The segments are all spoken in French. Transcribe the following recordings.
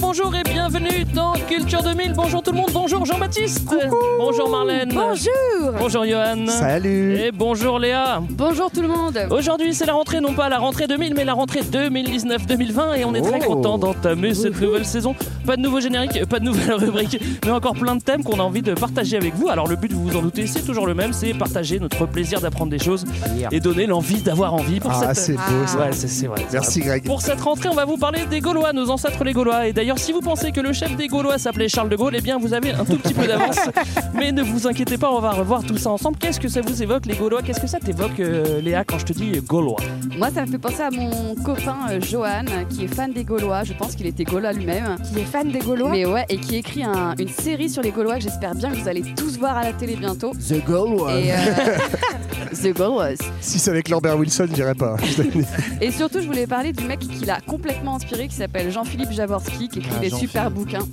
bonjour et bienvenue dans Culture 2000. Bonjour tout le monde, bonjour Jean-Baptiste. Bonjour Marlène. Bonjour Bonjour Johan. Salut Et bonjour Léa. Bonjour tout le monde Aujourd'hui, c'est la rentrée, non pas la rentrée 2000, mais la rentrée 2019-2020. Et on est très Oh. content d'entamer cette nouvelle saison. Pas de nouveau générique, pas de nouvelle rubrique, mais encore plein de thèmes qu'on a envie de partager avec vous. Alors, le but, vous vous en doutez, c'est toujours le même c'est partager notre plaisir d'apprendre des choses et donner l'envie d'avoir envie pour Ah, cette. c'est beau ça. Ouais, c'est c'est vrai. Merci. Greg. Pour cette rentrée, on va vous parler des Gaulois, nos ancêtres les Gaulois. Et d'ailleurs, si vous pensez que le chef des Gaulois s'appelait Charles de Gaulle, eh bien, vous avez un tout petit peu d'avance. Mais ne vous inquiétez pas, on va revoir tout ça ensemble. Qu'est-ce que ça vous évoque, les Gaulois? Qu'est-ce que ça t'évoque, euh, Léa, quand je te dis Gaulois? Moi ça me fait penser à mon copain euh, Johan qui est fan des Gaulois, je pense qu'il était Gaulois lui-même. Qui est fan des Gaulois? Mais ouais, et qui écrit un- une série sur les Gaulois que j'espère bien que vous allez tous voir à la télé bientôt. The Gaulois. Et euh, The Gaulois. Si c'est avec Lambert Wilson, je dirais pas. Et surtout, je voulais parler du mec qui l'a complètement inspiré, qui s'appelle Jean-Philippe Javorski, qui écrit Ah, des super bouquins.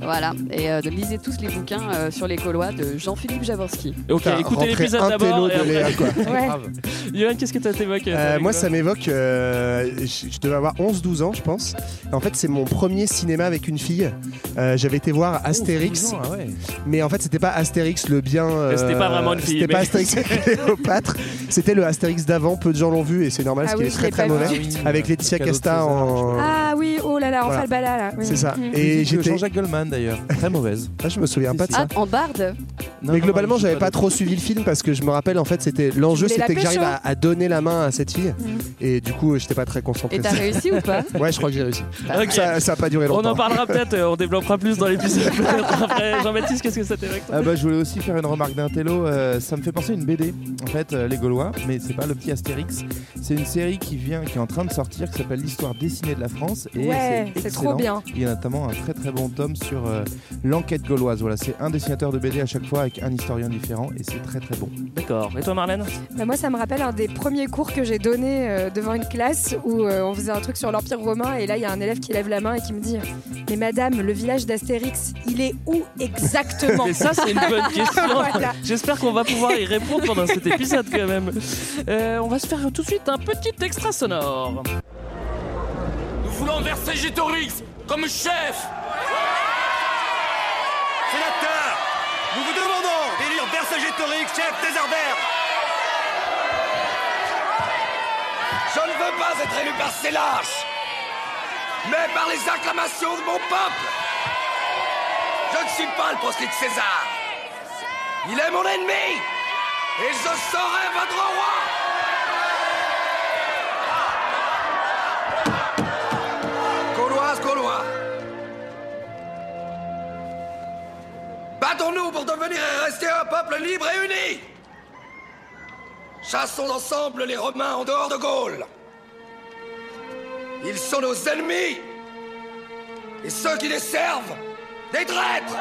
Voilà, et euh, de lisez tous les bouquins euh, sur les Gaulois de Jean-Philippe Javorski. Ok, Putain, écoutez l'épisode un d'abord. télo et de après- Léa, quoi. Ouais. Johan, qu'est-ce que ça t'évoque Euh, moi, ça m'évoque. euh, je, je devais avoir 11-12 ans, je pense. En fait, c'est mon premier cinéma avec une fille. Euh, J'avais été voir Astérix, mais en fait, c'était pas Astérix le bien. euh, C'était pas vraiment une fille, C'était pas mais- Astérix avec Cléopâtre. C'était le Astérix d'avant. Peu de gens l'ont vu et c'est normal, Ah parce oui, qu'il est je très l'ai très pas mauvais. vu. Avec Laetitia Casta en. Ah oui, oh là là, Voilà. bala là. Oui. C'est ça. Mm. Et J'étais. Jean-Jacques Goldman d'ailleurs, très mauvaise. Ah, je me souviens pas de ça. Ah, en barde Non, mais globalement, j'avais pas trop suivi le film parce que je me rappelle en fait, c'était l'enjeu, c'était que j'arrive à, à donner la main à cette fille et du coup, j'étais pas très concentré. Et t'as réussi ou pas Ouais, je crois que j'ai réussi. Ça, ça a pas duré On longtemps. en parlera peut-être, euh, on développera plus dans l'épisode après. Jean-Baptiste, qu'est-ce que ça t'évoque toi Ah bah, je voulais aussi faire une remarque d'un télo. euh, ça me fait penser à une BD, en fait, euh, les Gaulois, mais c'est pas le petit Astérix. C'est une série qui vient, qui est en train de sortir, qui s'appelle l'histoire dessinée de la France. Et Ouais, c'est excellent. trop bien. Il y a notamment un très très bon tome sur euh, l'enquête gauloise. Voilà, c'est un dessinateur de BD à chaque fois avec un historien différent et c'est très très bon. D'accord. Et toi, Marlène? Bah, moi, ça me rappelle un des premiers cours que j'ai donné euh, devant une classe où euh, on faisait un truc sur l'Empire romain et là, il y a un élève qui lève la main et qui me dit Mais madame, le village d'Astérix, il est où exactement? Et ça, c'est une bonne question. Voilà. J'espère qu'on va pouvoir y répondre pendant cet épisode quand même. Euh, on va se faire tout de suite un petit extra sonore. Nous voulons Vercingétorix comme chef. Sénateur, nous vous demandons d'élire Vercingétorix chef des Je ne veux pas être élu par ces lâches, mais par les acclamations de mon peuple. Je ne suis pas le proscrit de César. Il est mon ennemi Et je serai votre roi Battons-nous pour devenir et rester un peuple libre et uni. Chassons ensemble les Romains en dehors de Gaule. Ils sont nos ennemis. Et ceux qui les servent, des traîtres.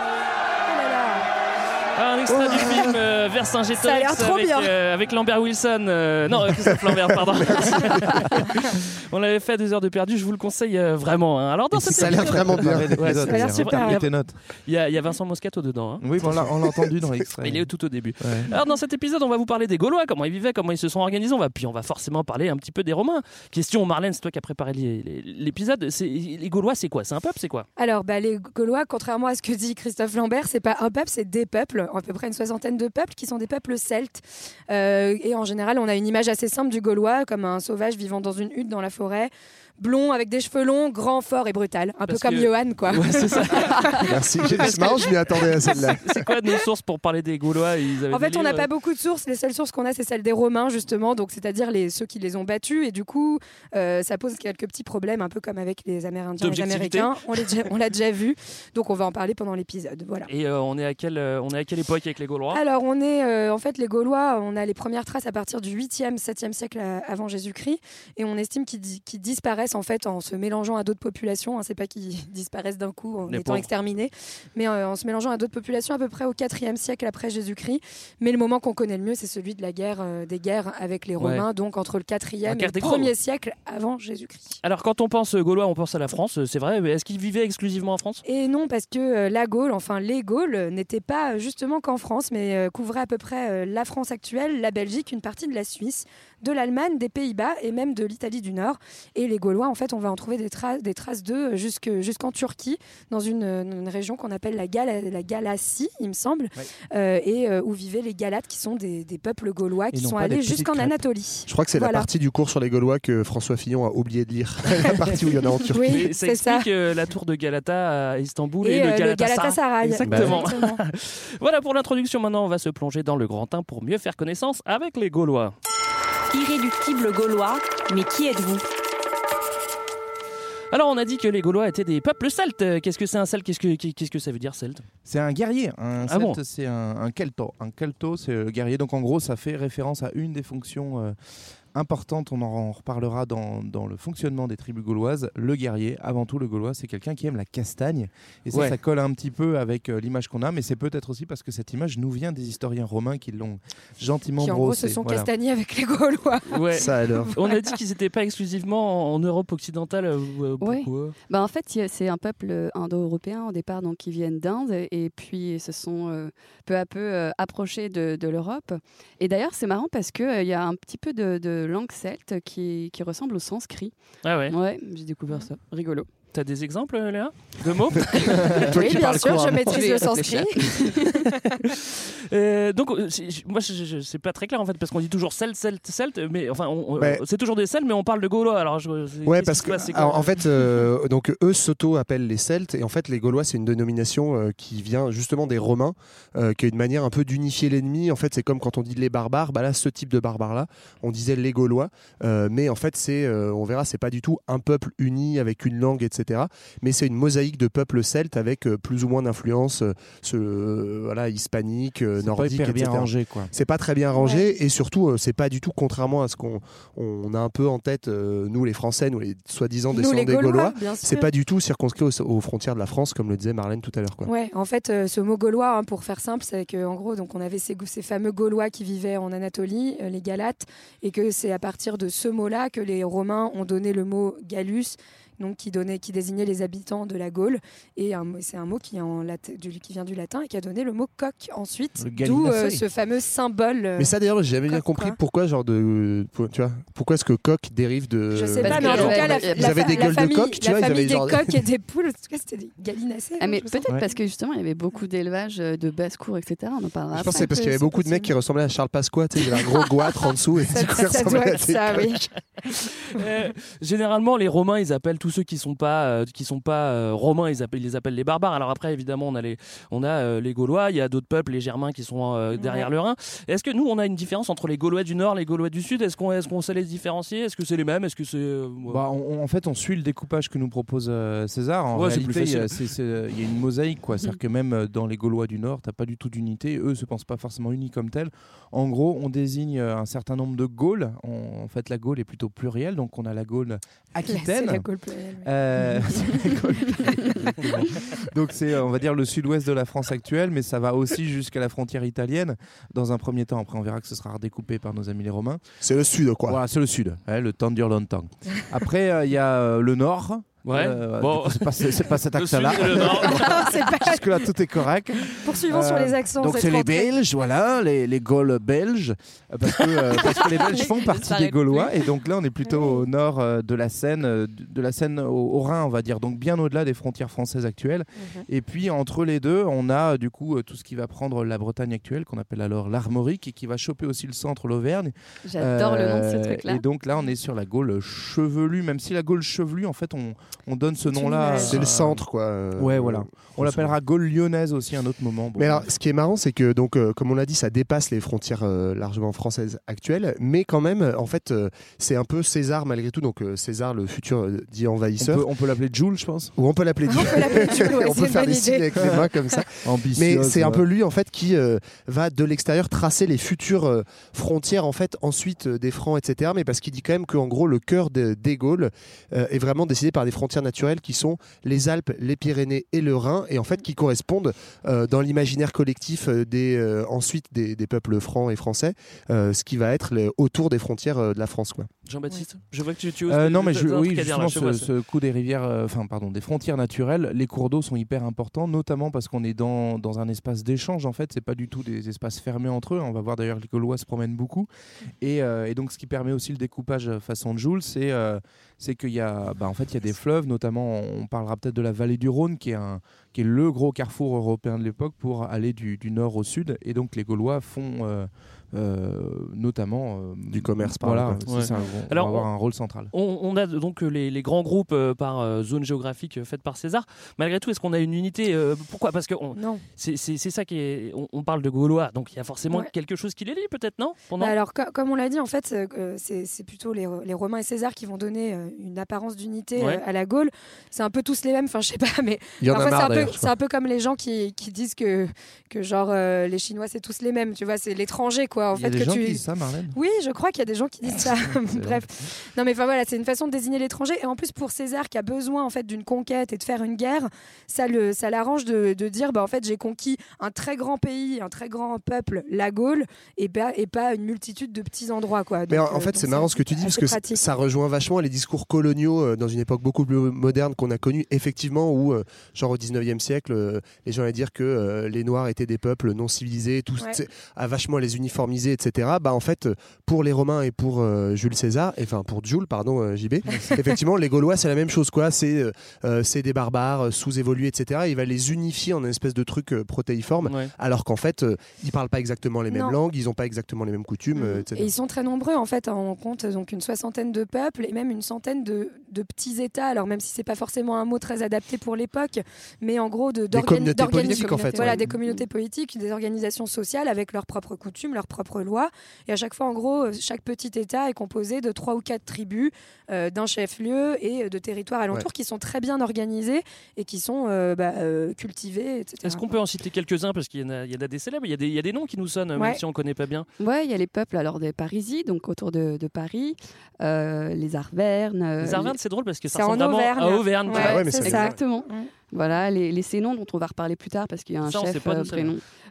Un extrait du film euh, Vercingétorix avec, euh, avec Lambert Wilson. euh, non, euh, Christophe Lambert, pardon. On l'avait fait à deux heures de perdu, je vous le conseille euh, vraiment. hein. Alors dans Et cet ça a l'air épisode- vraiment bien. Ouais, Ça a l'air super. Et tes notes. Il y, a, il y a Vincent Moscato dedans. hein. Oui, bon, on l'a on l'a entendu dans l'extrait. Il est tout au début. Ouais. Alors dans cet épisode, on va vous parler des Gaulois, comment ils vivaient, comment ils se sont organisés. On va, puis on va forcément parler un petit peu des Romains. Question, Marlène, c'est toi qui as préparé l'épisode. Les Gaulois, c'est quoi? C'est un peuple, c'est quoi? Alors, bah, les Gaulois, contrairement à ce que dit Christophe Lambert, c'est pas un peuple, c'est des peuples, à peu près une soixantaine de peuples qui sont des peuples celtes. Euh, et en général, on a une image assez simple du Gaulois, comme un sauvage vivant dans une hutte dans la forêt, blond, avec des cheveux longs, grand, fort et brutal. Un Parce peu comme que- Johan, quoi. Ouais, c'est ça. Merci. J'ai- marrant, je m'y attendais à celle-là. C'est quoi nos sources pour parler des Gaulois? Ils avaient En fait, on n'a pas beaucoup de sources. Les seules sources qu'on a, c'est celles des Romains, justement, donc c'est-à-dire les, ceux qui les ont battus. Et du coup, euh, ça pose quelques petits problèmes, un peu comme avec les Amérindiens et les. Américains. On l'a déjà, on l'a déjà vu. Donc, on va en parler pendant l'épisode. Voilà. Et euh, on est à quel, euh, on est à quel quelle époque avec les Gaulois Alors, on est euh, en fait les Gaulois, on a les premières traces à partir du 8e, 7e siècle euh, avant Jésus-Christ, et on estime qu'ils di- qu'ils disparaissent en fait en se mélangeant à d'autres populations. Hein, c'est pas qu'ils disparaissent d'un coup en Les étant pauvres. exterminés, mais euh, en se mélangeant à d'autres populations à peu près au 4e siècle après Jésus-Christ. Mais le moment qu'on connaît le mieux, c'est celui de la guerre euh, des guerres avec les Ouais. Romains, donc entre le 4e et le des 1er Gaules. siècle avant Jésus-Christ. Alors, quand on pense Gaulois, on pense à la France, c'est vrai, mais est-ce qu'ils vivaient exclusivement en France? Et non, parce que la Gaule, enfin les Gaules, n'étaient pas euh, qu'en France, mais euh, couvraient à peu près euh, la France actuelle, la Belgique, une partie de la Suisse, de l'Allemagne, des Pays-Bas et même de l'Italie du Nord. Et les Gaulois, en fait, on va en trouver des, traces des traces d'eux euh, jusque- jusqu'en Turquie, dans une, euh, une région qu'on appelle la, Gala- la Galatie, il me semble, euh, et euh, où vivaient les Galates, qui sont des, des peuples gaulois qui sont allés jusqu'en. Anatolie. Je crois que c'est Voilà. la partie du cours sur les Gaulois que François Fillon a oublié de lire. la partie où il y en a en Turquie. Oui, ça c'est ça. explique euh, la tour de Galata à Istanbul et, Et, le euh, le Galatasaray. Galatasaray. Exactement. Exactement. voilà pour l'introduction. Maintenant, on va se plonger dans le grand 1 pour mieux faire connaissance avec les Gaulois. Irréductible gaulois, mais qui êtes-vous? Alors, on a dit que les Gaulois étaient des peuples celtes. Qu'est-ce que c'est un celte Qu'est-ce que, qu'est-ce que ça veut dire celte C'est un guerrier. Un Ah bon? celte, c'est un, un kelto. Un kelto, c'est le guerrier. Donc en gros, ça fait référence à une des fonctions euh, importantes. On en reparlera dans, dans le fonctionnement des tribus gauloises. Le guerrier, avant tout, le gaulois, c'est quelqu'un qui aime la castagne. Et ça, Ouais. ça colle un petit peu avec euh, l'image qu'on a. Mais c'est peut-être aussi parce que cette image nous vient des historiens romains qui l'ont gentiment Qui en gros brossée. se sont Voilà. castagnés avec les Gaulois. Ouais. Ça alors. On a dit qu'ils n'étaient pas exclusivement en en Europe occidentale. euh, euh, Ouais. pourquoi Bah, en fait, c'est un peuple euh, indo-européen au départ, donc qui viennent d'Inde et puis ils se sont euh, peu à peu euh, approchés de, de l'Europe. Et d'ailleurs, c'est marrant parce qu'il il y a un petit peu de, de langue celte qui, qui ressemble au sanskrit. Ah ouais. Ouais, j'ai découvert ça. Rigolo. T'as des exemples, Léa? De mots? Oui, bien sûr, je maîtrise le sanskrit. Euh, donc, euh, moi, c'est pas très clair en fait, parce qu'on dit toujours celte, celte, celte, mais enfin, Ouais. c'est toujours des celtes, mais on parle de Gaulois. Alors, je, c'est- Ouais, parce que passe, alors, en fait, euh, donc eux s'auto-appellent les Celtes et en fait les Gaulois c'est une dénomination euh, qui vient justement des Romains, euh, qui est une manière un peu d'unifier l'ennemi. En fait, c'est comme quand on dit les barbares, bah là ce type de barbares là, on disait les Gaulois, Euh, mais en fait c'est, euh, on verra, c'est pas du tout un peuple uni avec une langue, etc. Mais c'est une mosaïque de peuples celtes avec euh, plus ou moins d'influence, euh, ce, euh, voilà, hispanique, euh, C'est pas nordique, hyper bien etc. rangé, quoi. C'est pas très bien rangé et surtout euh, c'est pas du tout contrairement à ce qu'on on a un peu en tête euh, nous les Français, nous les soi-disant Nous, descendants les des Gaulois. C'est pas du tout circonscrit aux, aux frontières de la France comme le disait Marlène tout à l'heure. Ouais, en fait, euh, ce mot gaulois, hein, pour faire simple, c'est que en gros, donc on avait ces, ces fameux Gaulois qui vivaient en Anatolie, euh, les Galates, et que c'est à partir de ce mot-là que les Romains ont donné le mot Gallus, donc qui donnait, qui désignait les habitants de la Gaule, et c'est un mot qui, est en lat- du- qui vient du latin et qui a donné le mot coq ensuite, d'où euh, ce fameux symbole. euh, Mais ça d'ailleurs j'ai jamais bien compris quoi. pourquoi genre de pour- tu vois pourquoi est-ce que coq dérive de Je sais pas, mais en tout cas, la, ils avaient des gueules de coq, tu vois, ils avaient des genre- coqs et des poules, en tout cas, c'était des gallinacés. Ah, mais peut-être parce que justement, il y avait beaucoup d'élevage euh, de basse-cour, etc. On en parlera Je pense que c'est parce qu'il y avait beaucoup de mecs qui ressemblaient à Charles Pasqua, tu sais, il y avait un gros goitre en dessous et Ça- à oui. généralement, les Romains, ils appellent tous ceux qui sont pas, euh, qui sont pas euh, romains, ils, appellent, ils les appellent les barbares. Alors après, évidemment, on a les, on a euh, les Gaulois, il y a d'autres peuples, les Germains, qui sont euh, derrière Ouais. le Rhin. Est-ce que nous, on a une différence entre les Gaulois du Nord, les Gaulois du Sud? Est-ce qu'on, est-ce qu'on sait les différencier? Est-ce que c'est les mêmes? Est-ce que c'est euh, Bah, on- on- en fait, on suit le découpage que nous propose euh, César. En Ouais, réalité, euh, il y a une mosaïque. quoi. C'est-à-dire que même dans les Gaulois du Nord, tu pas du tout d'unité. Eux se pensent pas forcément unis comme tels. En gros, on désigne un certain nombre de Gaules. On- en fait, la Gaule est plutôt plurielle. Donc, on a la Gaule aquitaine. la Gaule plurielle, oui. Euh, donc, c'est, euh, on va dire, le sud-ouest de la France actuelle, mais ça va aussi jusqu'à la frontière italienne. Dans un premier temps, après, on verra que ce sera redécoupé par nos amis les Romains. C'est le sud quoi. Voilà, c'est le sud. hein, le temps dure longtemps. Après, euh, il y a le nord. Ouais. Euh, Bon. c'est pas, c'est- pas cet accent-là. Jusque-là, tout est correct. Poursuivons sur les accents, Donc, c'est les. Belges, voilà, les, les Gaules belges. euh, Parce que, euh, parce que les Belges font partie des Gaulois. Et donc là, on est plutôt au nord euh, de la Seine, euh, de la Seine au, au Rhin, on va dire. Donc, bien au-delà des frontières françaises actuelles. Mhm. Et puis, entre les deux, on a euh, du coup euh, tout ce qui va prendre la Bretagne actuelle, qu'on appelle alors l'Armorique, et qui va choper aussi le centre, l'Auvergne. J'adore le nom de ce Euh, truc-là. Et donc là, on est sur la Gaule chevelue, même si la Gaule chevelue, en fait, on, on donne ce nom-là. C'est le centre, quoi. Ouais, voilà. On l'appellera Gaule lyonnaise aussi à un autre moment. Bon. Mais alors, ce qui est marrant, c'est que, donc, euh, comme on l'a dit, ça dépasse les frontières euh, largement françaises actuelles, mais quand même, euh, en fait, euh, c'est un peu César malgré tout. Donc, euh, César, le futur euh, dit on envahisseur. peut, on peut l'appeler Jules, je pense. Ou on peut l'appeler Jules. On peut l'appeler Jules, ouais, on peut faire des signes avec les mains comme ça. Mais c'est un peu lui en fait qui euh, va de l'extérieur tracer les futures euh, frontières en fait ensuite euh, des Francs etc. Mais parce qu'il dit quand même qu'en gros le cœur de- des Gaules euh, est vraiment décidé par des frontières naturelles qui sont les Alpes, les Pyrénées et le Rhin et en fait qui correspondent euh, dans l'imaginaire collectif euh, des euh, ensuite des, des peuples francs et français, euh, ce qui va être autour des frontières de la France quoi. Jean-Baptiste, je vois que tu, tu oses. Euh, non, mais je, oui, justement, ce, ce coup des rivières, euh, enfin, pardon, des frontières naturelles, les cours d'eau sont hyper importants, notamment parce qu'on est dans, dans un espace d'échange, en fait, c'est pas du tout des espaces fermés entre eux. On va voir d'ailleurs que les Gaulois se promènent beaucoup. Et, euh, et donc, ce qui permet aussi le découpage façon de Joule, c'est euh, c'est qu'il y a, bah, en fait, il y a des fleuves, notamment, on parlera peut-être de la vallée du Rhône, qui est, un, qui est le gros carrefour européen de l'époque pour aller du, du nord au sud. Et donc, les Gaulois font. euh, euh, notamment euh, Du commerce par voilà, là, c'est Ouais. ça, on, on Alors, va avoir un rôle central. On, on a donc les, les grands groupes euh, par euh, zone géographique euh, faite par César. Malgré tout, est-ce qu'on a une unité euh, Pourquoi? Parce que on- Non. c'est ça qui est. On, on parle de Gaulois, donc il y a forcément Ouais. quelque chose qui les lie, peut-être, non? Pendant- Bah alors, co- comme on l'a dit, en fait, euh, c'est plutôt les, les Romains et César qui vont donner euh, une apparence d'unité Ouais. euh, à la Gaule. C'est un peu tous les mêmes, enfin, je sais pas, mais Il y en a parfois, c'est marre un, peu- c'est un peu comme les gens qui, qui disent que, que genre, euh, les Chinois, c'est tous les mêmes, tu vois, c'est l'étranger, quoi. En y a des que gens tu... qui disent ça, Marlène? Oui, je crois qu'il y a des gens qui disent ça. Bref. Non, mais enfin voilà, c'est une façon de désigner l'étranger. Et en plus, pour César, qui a besoin en fait d'une conquête et de faire une guerre, ça le, ça l'arrange de, de dire, bah en fait, j'ai conquis un très grand pays, un très grand peuple, la Gaule, et pas, et pas une multitude de petits endroits, quoi. Mais Donc, en, en euh, fait, c'est marrant ce que tu dis parce que pratique. ça rejoint vachement les discours coloniaux euh, dans une époque beaucoup plus moderne qu'on a connue, effectivement, où, genre au 19e siècle, euh, les gens allaient dire que euh, les Noirs étaient des peuples non civilisés, tout, Ouais. à vachement les uniformiser, etc. Bah, en fait, pour les Romains et pour euh, Jules César, enfin pour Jules, pardon, JB, effectivement, les Gaulois, c'est la même chose, quoi. C'est c'est des barbares sous-évolués, etc. Il va les unifier en une espèce de truc protéiforme, Ouais. alors qu'en fait, ils parlent pas exactement les mêmes Non. langues, ils n'ont pas exactement les mêmes coutumes, euh, etc. Et ils sont très nombreux en fait. hein. On compte donc une soixantaine de peuples et même une centaine de, de petits États. Alors même si c'est pas forcément un mot très adapté pour l'époque, mais en gros de d'organi- communautés politiques, en fait, Voilà, ouais. des communautés politiques, des organisations sociales avec leurs propres coutumes, leurs propres lois. Et à chaque fois, en gros, euh, chaque petit État est composé de trois ou quatre tribus, euh, d'un chef-lieu et euh, de territoires alentours Ouais. qui sont très bien organisés et qui sont euh, bah, euh, cultivés, etc. Est-ce qu'on peut en citer quelques-uns? Parce qu'il y, en a- il y en a des célèbres, il y, a des- il y a des noms qui nous sonnent, même si on connaît pas bien. Ouais, il y a les peuples alors des Parisis, donc autour de, de Paris, euh, les Arvernes. Les Arvernes, c'est drôle parce que ça c'est en ressemble vraiment Auvergne. à Auvergne. Ouais. Ah ouais, mais c'est c'est ça. Exactement. Voilà, les, les Sénons dont on va reparler plus tard parce qu'il y a un Ça, chef pas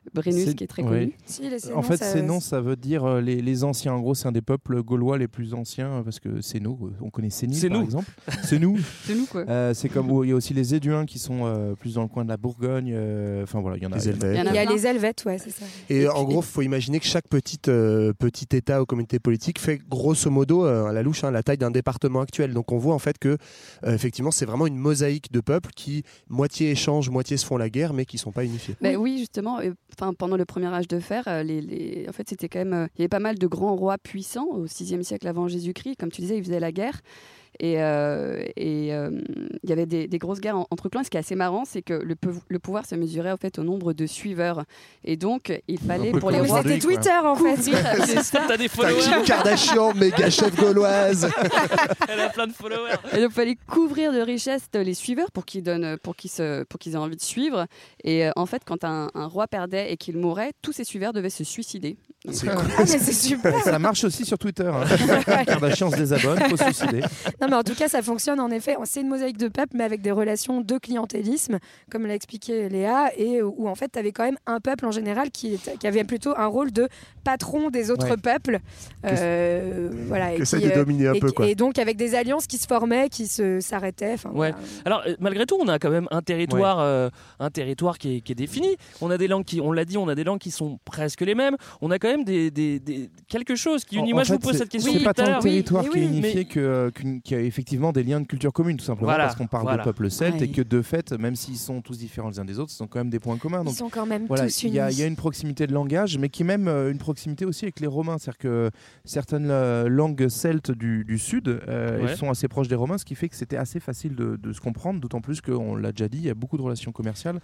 euh. Brennus, qui est très connu. Si, les En fait, ça- ces noms, ça veut dire euh, les, les anciens. En gros, c'est un des peuples gaulois les plus anciens euh, parce que c'est nous. On connaît Sénil, C'est par nous. exemple. C'est nous. C'est nous quoi. Euh, c'est comme où il y a aussi les Éduins qui sont euh, plus dans le coin de la Bourgogne. euh, Enfin voilà, il y en a. Les il y en a- Helvètes. Il y a y les Helvètes, ouais, c'est ça. Et, Et en gros, il faut imaginer que chaque petite, euh, petit État ou communauté politique fait grosso modo, euh, à la louche, hein, la taille d'un département actuel. Donc on voit en fait que, euh, effectivement, c'est vraiment une mosaïque de peuples qui, moitié échangent, moitié se font la guerre, mais qui sont pas unifiés. Ben oui, justement. Enfin, pendant le premier âge de fer, euh, les- en fait, c'était quand même. euh, il y avait pas mal de grands rois puissants au 6e siècle avant Jésus-Christ. Comme tu disais, ils faisaient la guerre. Et, euh, euh, il y avait des, des grosses guerres en- entre clans. Et ce qui est assez marrant, c'est que le, pouvoir se mesurait en fait au nombre de suiveurs. Et donc, il fallait pour les rois. c'était quoi. Twitter en fait. C'est ça. T'as des T'as followers, Kim Kardashian, méga chef gauloise. elle a plein de followers. Et donc, il fallait couvrir de richesses les suiveurs pour qu'ils donnent, pour qu'ils se, pour qu'ils aient envie de suivre. Et euh, en fait, quand un, un roi perdait et qu'il mourait, tous ses suiveurs devaient se suicider. C'est euh, cool. Ah, mais c'est super. Ça marche aussi sur Twitter. Hein. Kardashian se désabonne, faut se suicider. Non, mais en tout cas, ça fonctionne en effet. C'est une mosaïque de peuples, mais avec des relations de clientélisme, comme l'a expliqué Léa, et où en fait, tu avais quand même un peuple en général qui, était- qui avait plutôt un rôle de patron des autres Ouais. peuples. Euh, voilà, et Que ça qui, de euh, dominer un et, peu, quoi. et donc avec des alliances qui se formaient, qui se s'arrêtaient. Ouais. voilà. Alors euh, malgré tout, on a quand même un territoire, euh, un territoire qui est, qui est défini. On a des langues qui, on l'a dit, on a des langues qui sont presque les mêmes. On a quand même des, des- des- quelque chose qui unit. en Moi, je fait, vous pose c'est- cette question C'est pas tant le territoire Oui, qui est unifié mais- que, euh, qu'il y a effectivement des liens de culture commune, tout simplement Voilà, parce qu'on parle voilà. de peuples celtes Ouais. et que de fait, même s'ils sont tous différents les uns des autres, ils ont quand même des points communs. Ils sont quand même voilà, tous il y, a- unis. il y a une proximité de langage, mais qui est même euh, une proximité aussi avec les Romains. C'est-à-dire que certaines euh, langues celtes du, du sud euh, Ouais. elles sont assez proches des Romains, ce qui fait que c'était assez facile de, de se comprendre, d'autant plus qu'on l'a déjà dit, il y a beaucoup de relations commerciales.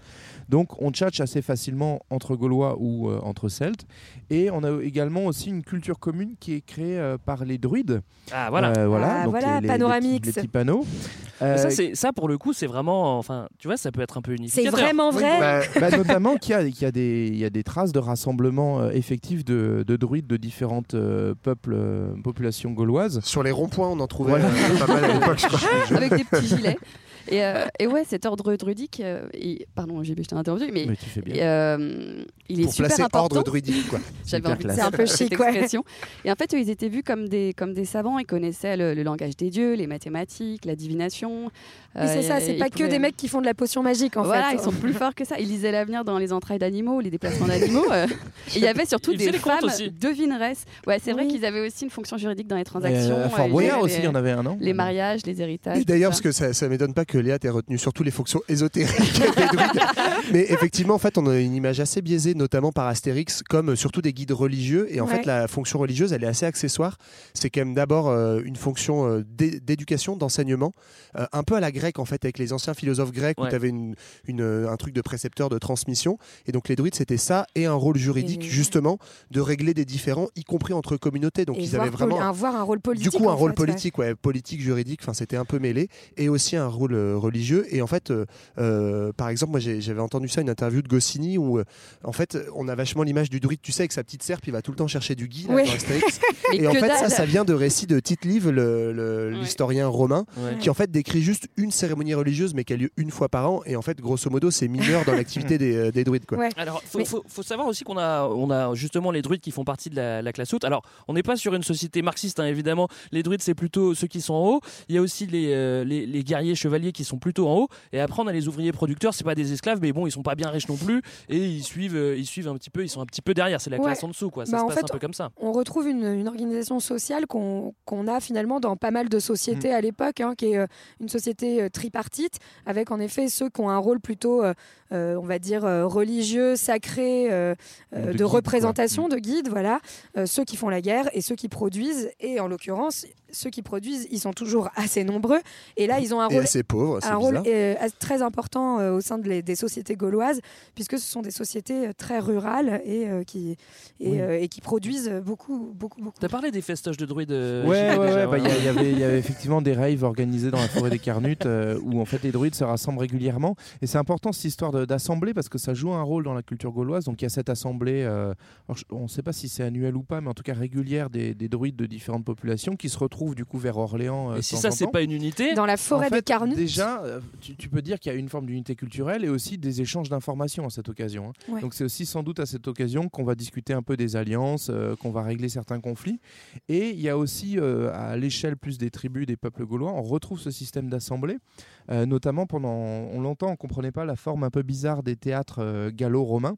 Donc on tchatche assez facilement entre Gaulois ou euh, entre Celtes. Et on a également aussi une culture commune qui est créée euh, par les druides. Ah, voilà. Euh, voilà, Ah, donc voilà, les, les- les Panoramix. petits- les petits panneaux. Euh, ça, c'est- ça, pour le coup, c'est vraiment. Enfin, tu vois, ça peut être un peu C'est unificateur. vraiment vrai. bah, bah, notamment qu'il y a, qu'il y a des, il y a des traces de rassemblement euh, effectif de, de druides de différentes euh, peuples, euh, populations gauloises. Sur les ronds-points, on en trouvait Voilà. euh, pas mal à l'époque, je crois. avec des petits gilets. Et, euh, et ouais, cet ordre druidique, euh, pardon, j'ai je t'ai interrompu, mais, Mais tu fais bien. et, euh, il est Pour super placer important. ordre druidique, quoi. J'avais envie de un peu chic, ouais. expression. Et en fait, eux, ils étaient vus comme des, comme des savants. Ils connaissaient le, le langage des dieux, les mathématiques, la divination. C'est ça, c'est pas que des mecs qui font de la potion magique en voilà, fait. ils sont plus forts que ça. Ils lisaient l'avenir dans les entrailles d'animaux, les déplacements d'animaux. euh. Et il y avait surtout Ils des femmes devineresses. Ouais, c'est vrai qu'ils avaient aussi une fonction juridique dans les transactions. Fort Boyard aussi, il y en avait un, non? Les mariages, les héritages. Et d'ailleurs, parce ça. que ça, ça m'étonne pas que Léa t'ait retenu surtout les fonctions ésotériques des druides. Mais effectivement, en fait, on a une image assez biaisée, notamment par Astérix, comme euh, surtout des guides religieux. Et en Ouais. fait, la fonction religieuse, elle est assez accessoire. C'est quand même d'abord euh, une fonction euh, d'é- d'éducation, d'enseignement, euh, un peu à la grecque, en fait, avec les anciens philosophes grecs, où tu avais une, une, un truc de précepteur, de transmission. Et donc, les druides, c'était ça, et un rôle juridique, Et- justement, de régler des différends, y compris entre communautés. Donc, Et ils avaient vraiment. avoir un rôle politique. Du coup, un rôle fait, politique, ouais. politique, juridique, enfin, c'était un peu mêlé, et aussi un rôle religieux. Et en fait, euh, euh, par exemple, moi, j'avais entendu ça une interview de Goscinny où, euh, en fait, on a vachement l'image du druide, tu sais, avec sa petite serpe, il va tout le temps chercher du gui là, Oui. dans Astérix. Mais et en fait, ça, dalle. ça vient de récits de Tite Live, Ouais. l'historien romain, Ouais. qui en fait décrit juste une cérémonie religieuse, mais qui a lieu une fois par an. Et en fait, grosso modo, c'est mineur dans l'activité des, des druides, quoi. Ouais. Alors, faut, Mais- faut- faut savoir aussi qu'on a, on a justement les druides qui font partie de la, la classe haute. Alors, on n'est pas sur une société marxiste, hein, évidemment. Les druides, c'est plutôt ceux qui sont en haut. Il y a aussi les, euh, les, les guerriers chevaliers qui sont plutôt en haut. Et après, on a les ouvriers producteurs. C'est pas des esclaves, mais bon, ils sont pas bien riches non plus. Et ils suivent, euh, ils suivent un petit peu. Ils sont un petit peu derrière. C'est la Ouais. classe en dessous, quoi. Ça Bah, se en passe fait, un peu comme ça. on retrouve une, une organisation sociale qu'on qu'on a finalement dans pas mal de sociétés Mm. à l'époque, hein, qui est euh, une société euh, tripartite, avec en effet ceux qui ont un rôle plutôt, euh, on va dire, euh, religieux, sacré, euh, De de, guide, représentation, quoi. de guide, voilà, euh, ceux qui font la guerre et ceux qui produisent. Et en l'occurrence, ceux qui produisent, ils sont toujours assez nombreux. Et là, ils ont un Et rôle assez pauvre, un rôle euh, très important euh, au sein de les- des sociétés gauloises, puisque ce sont des sociétés très rurales et, euh, qui, et, Oui. euh, et qui produisent beaucoup, beaucoup, beaucoup. T'as parlé des festoches de druides. euh, Ouais, Gilles, ouais, ouais, bah, il y, il avait, il y avait effectivement des raves organisés dans la forêt des Carnutes euh, où en fait les druides se rassemblent régulièrement. Et c'est important cette histoire de- d'assemblée parce que ça joue un rôle dans la culture gauloise. Donc il y a cette assemblée, euh, alors, on ne sait pas si c'est annuel ou pas, mais en tout cas régulière des, des druides de différentes populations qui se retrouvent du coup vers Orléans. euh, Et si ça, c'est pas une unité. Dans la forêt En fait, des Carnutes. Déjà, euh, tu, tu peux dire qu'il y a une forme d'unité culturelle et aussi des échanges d'informations à cette occasion. hein. Ouais. Donc c'est aussi sans doute à cette occasion qu'on va discuter un peu des alliances, euh, qu'on va régler certains conflits. Et il y a aussi euh, à l'échelle plus des tribus des peuples gaulois, on retrouve ce système d'assemblée, euh, notamment pendant, on l'entend, on comprenait pas la forme un peu bizarre des théâtres euh, gallo-romains.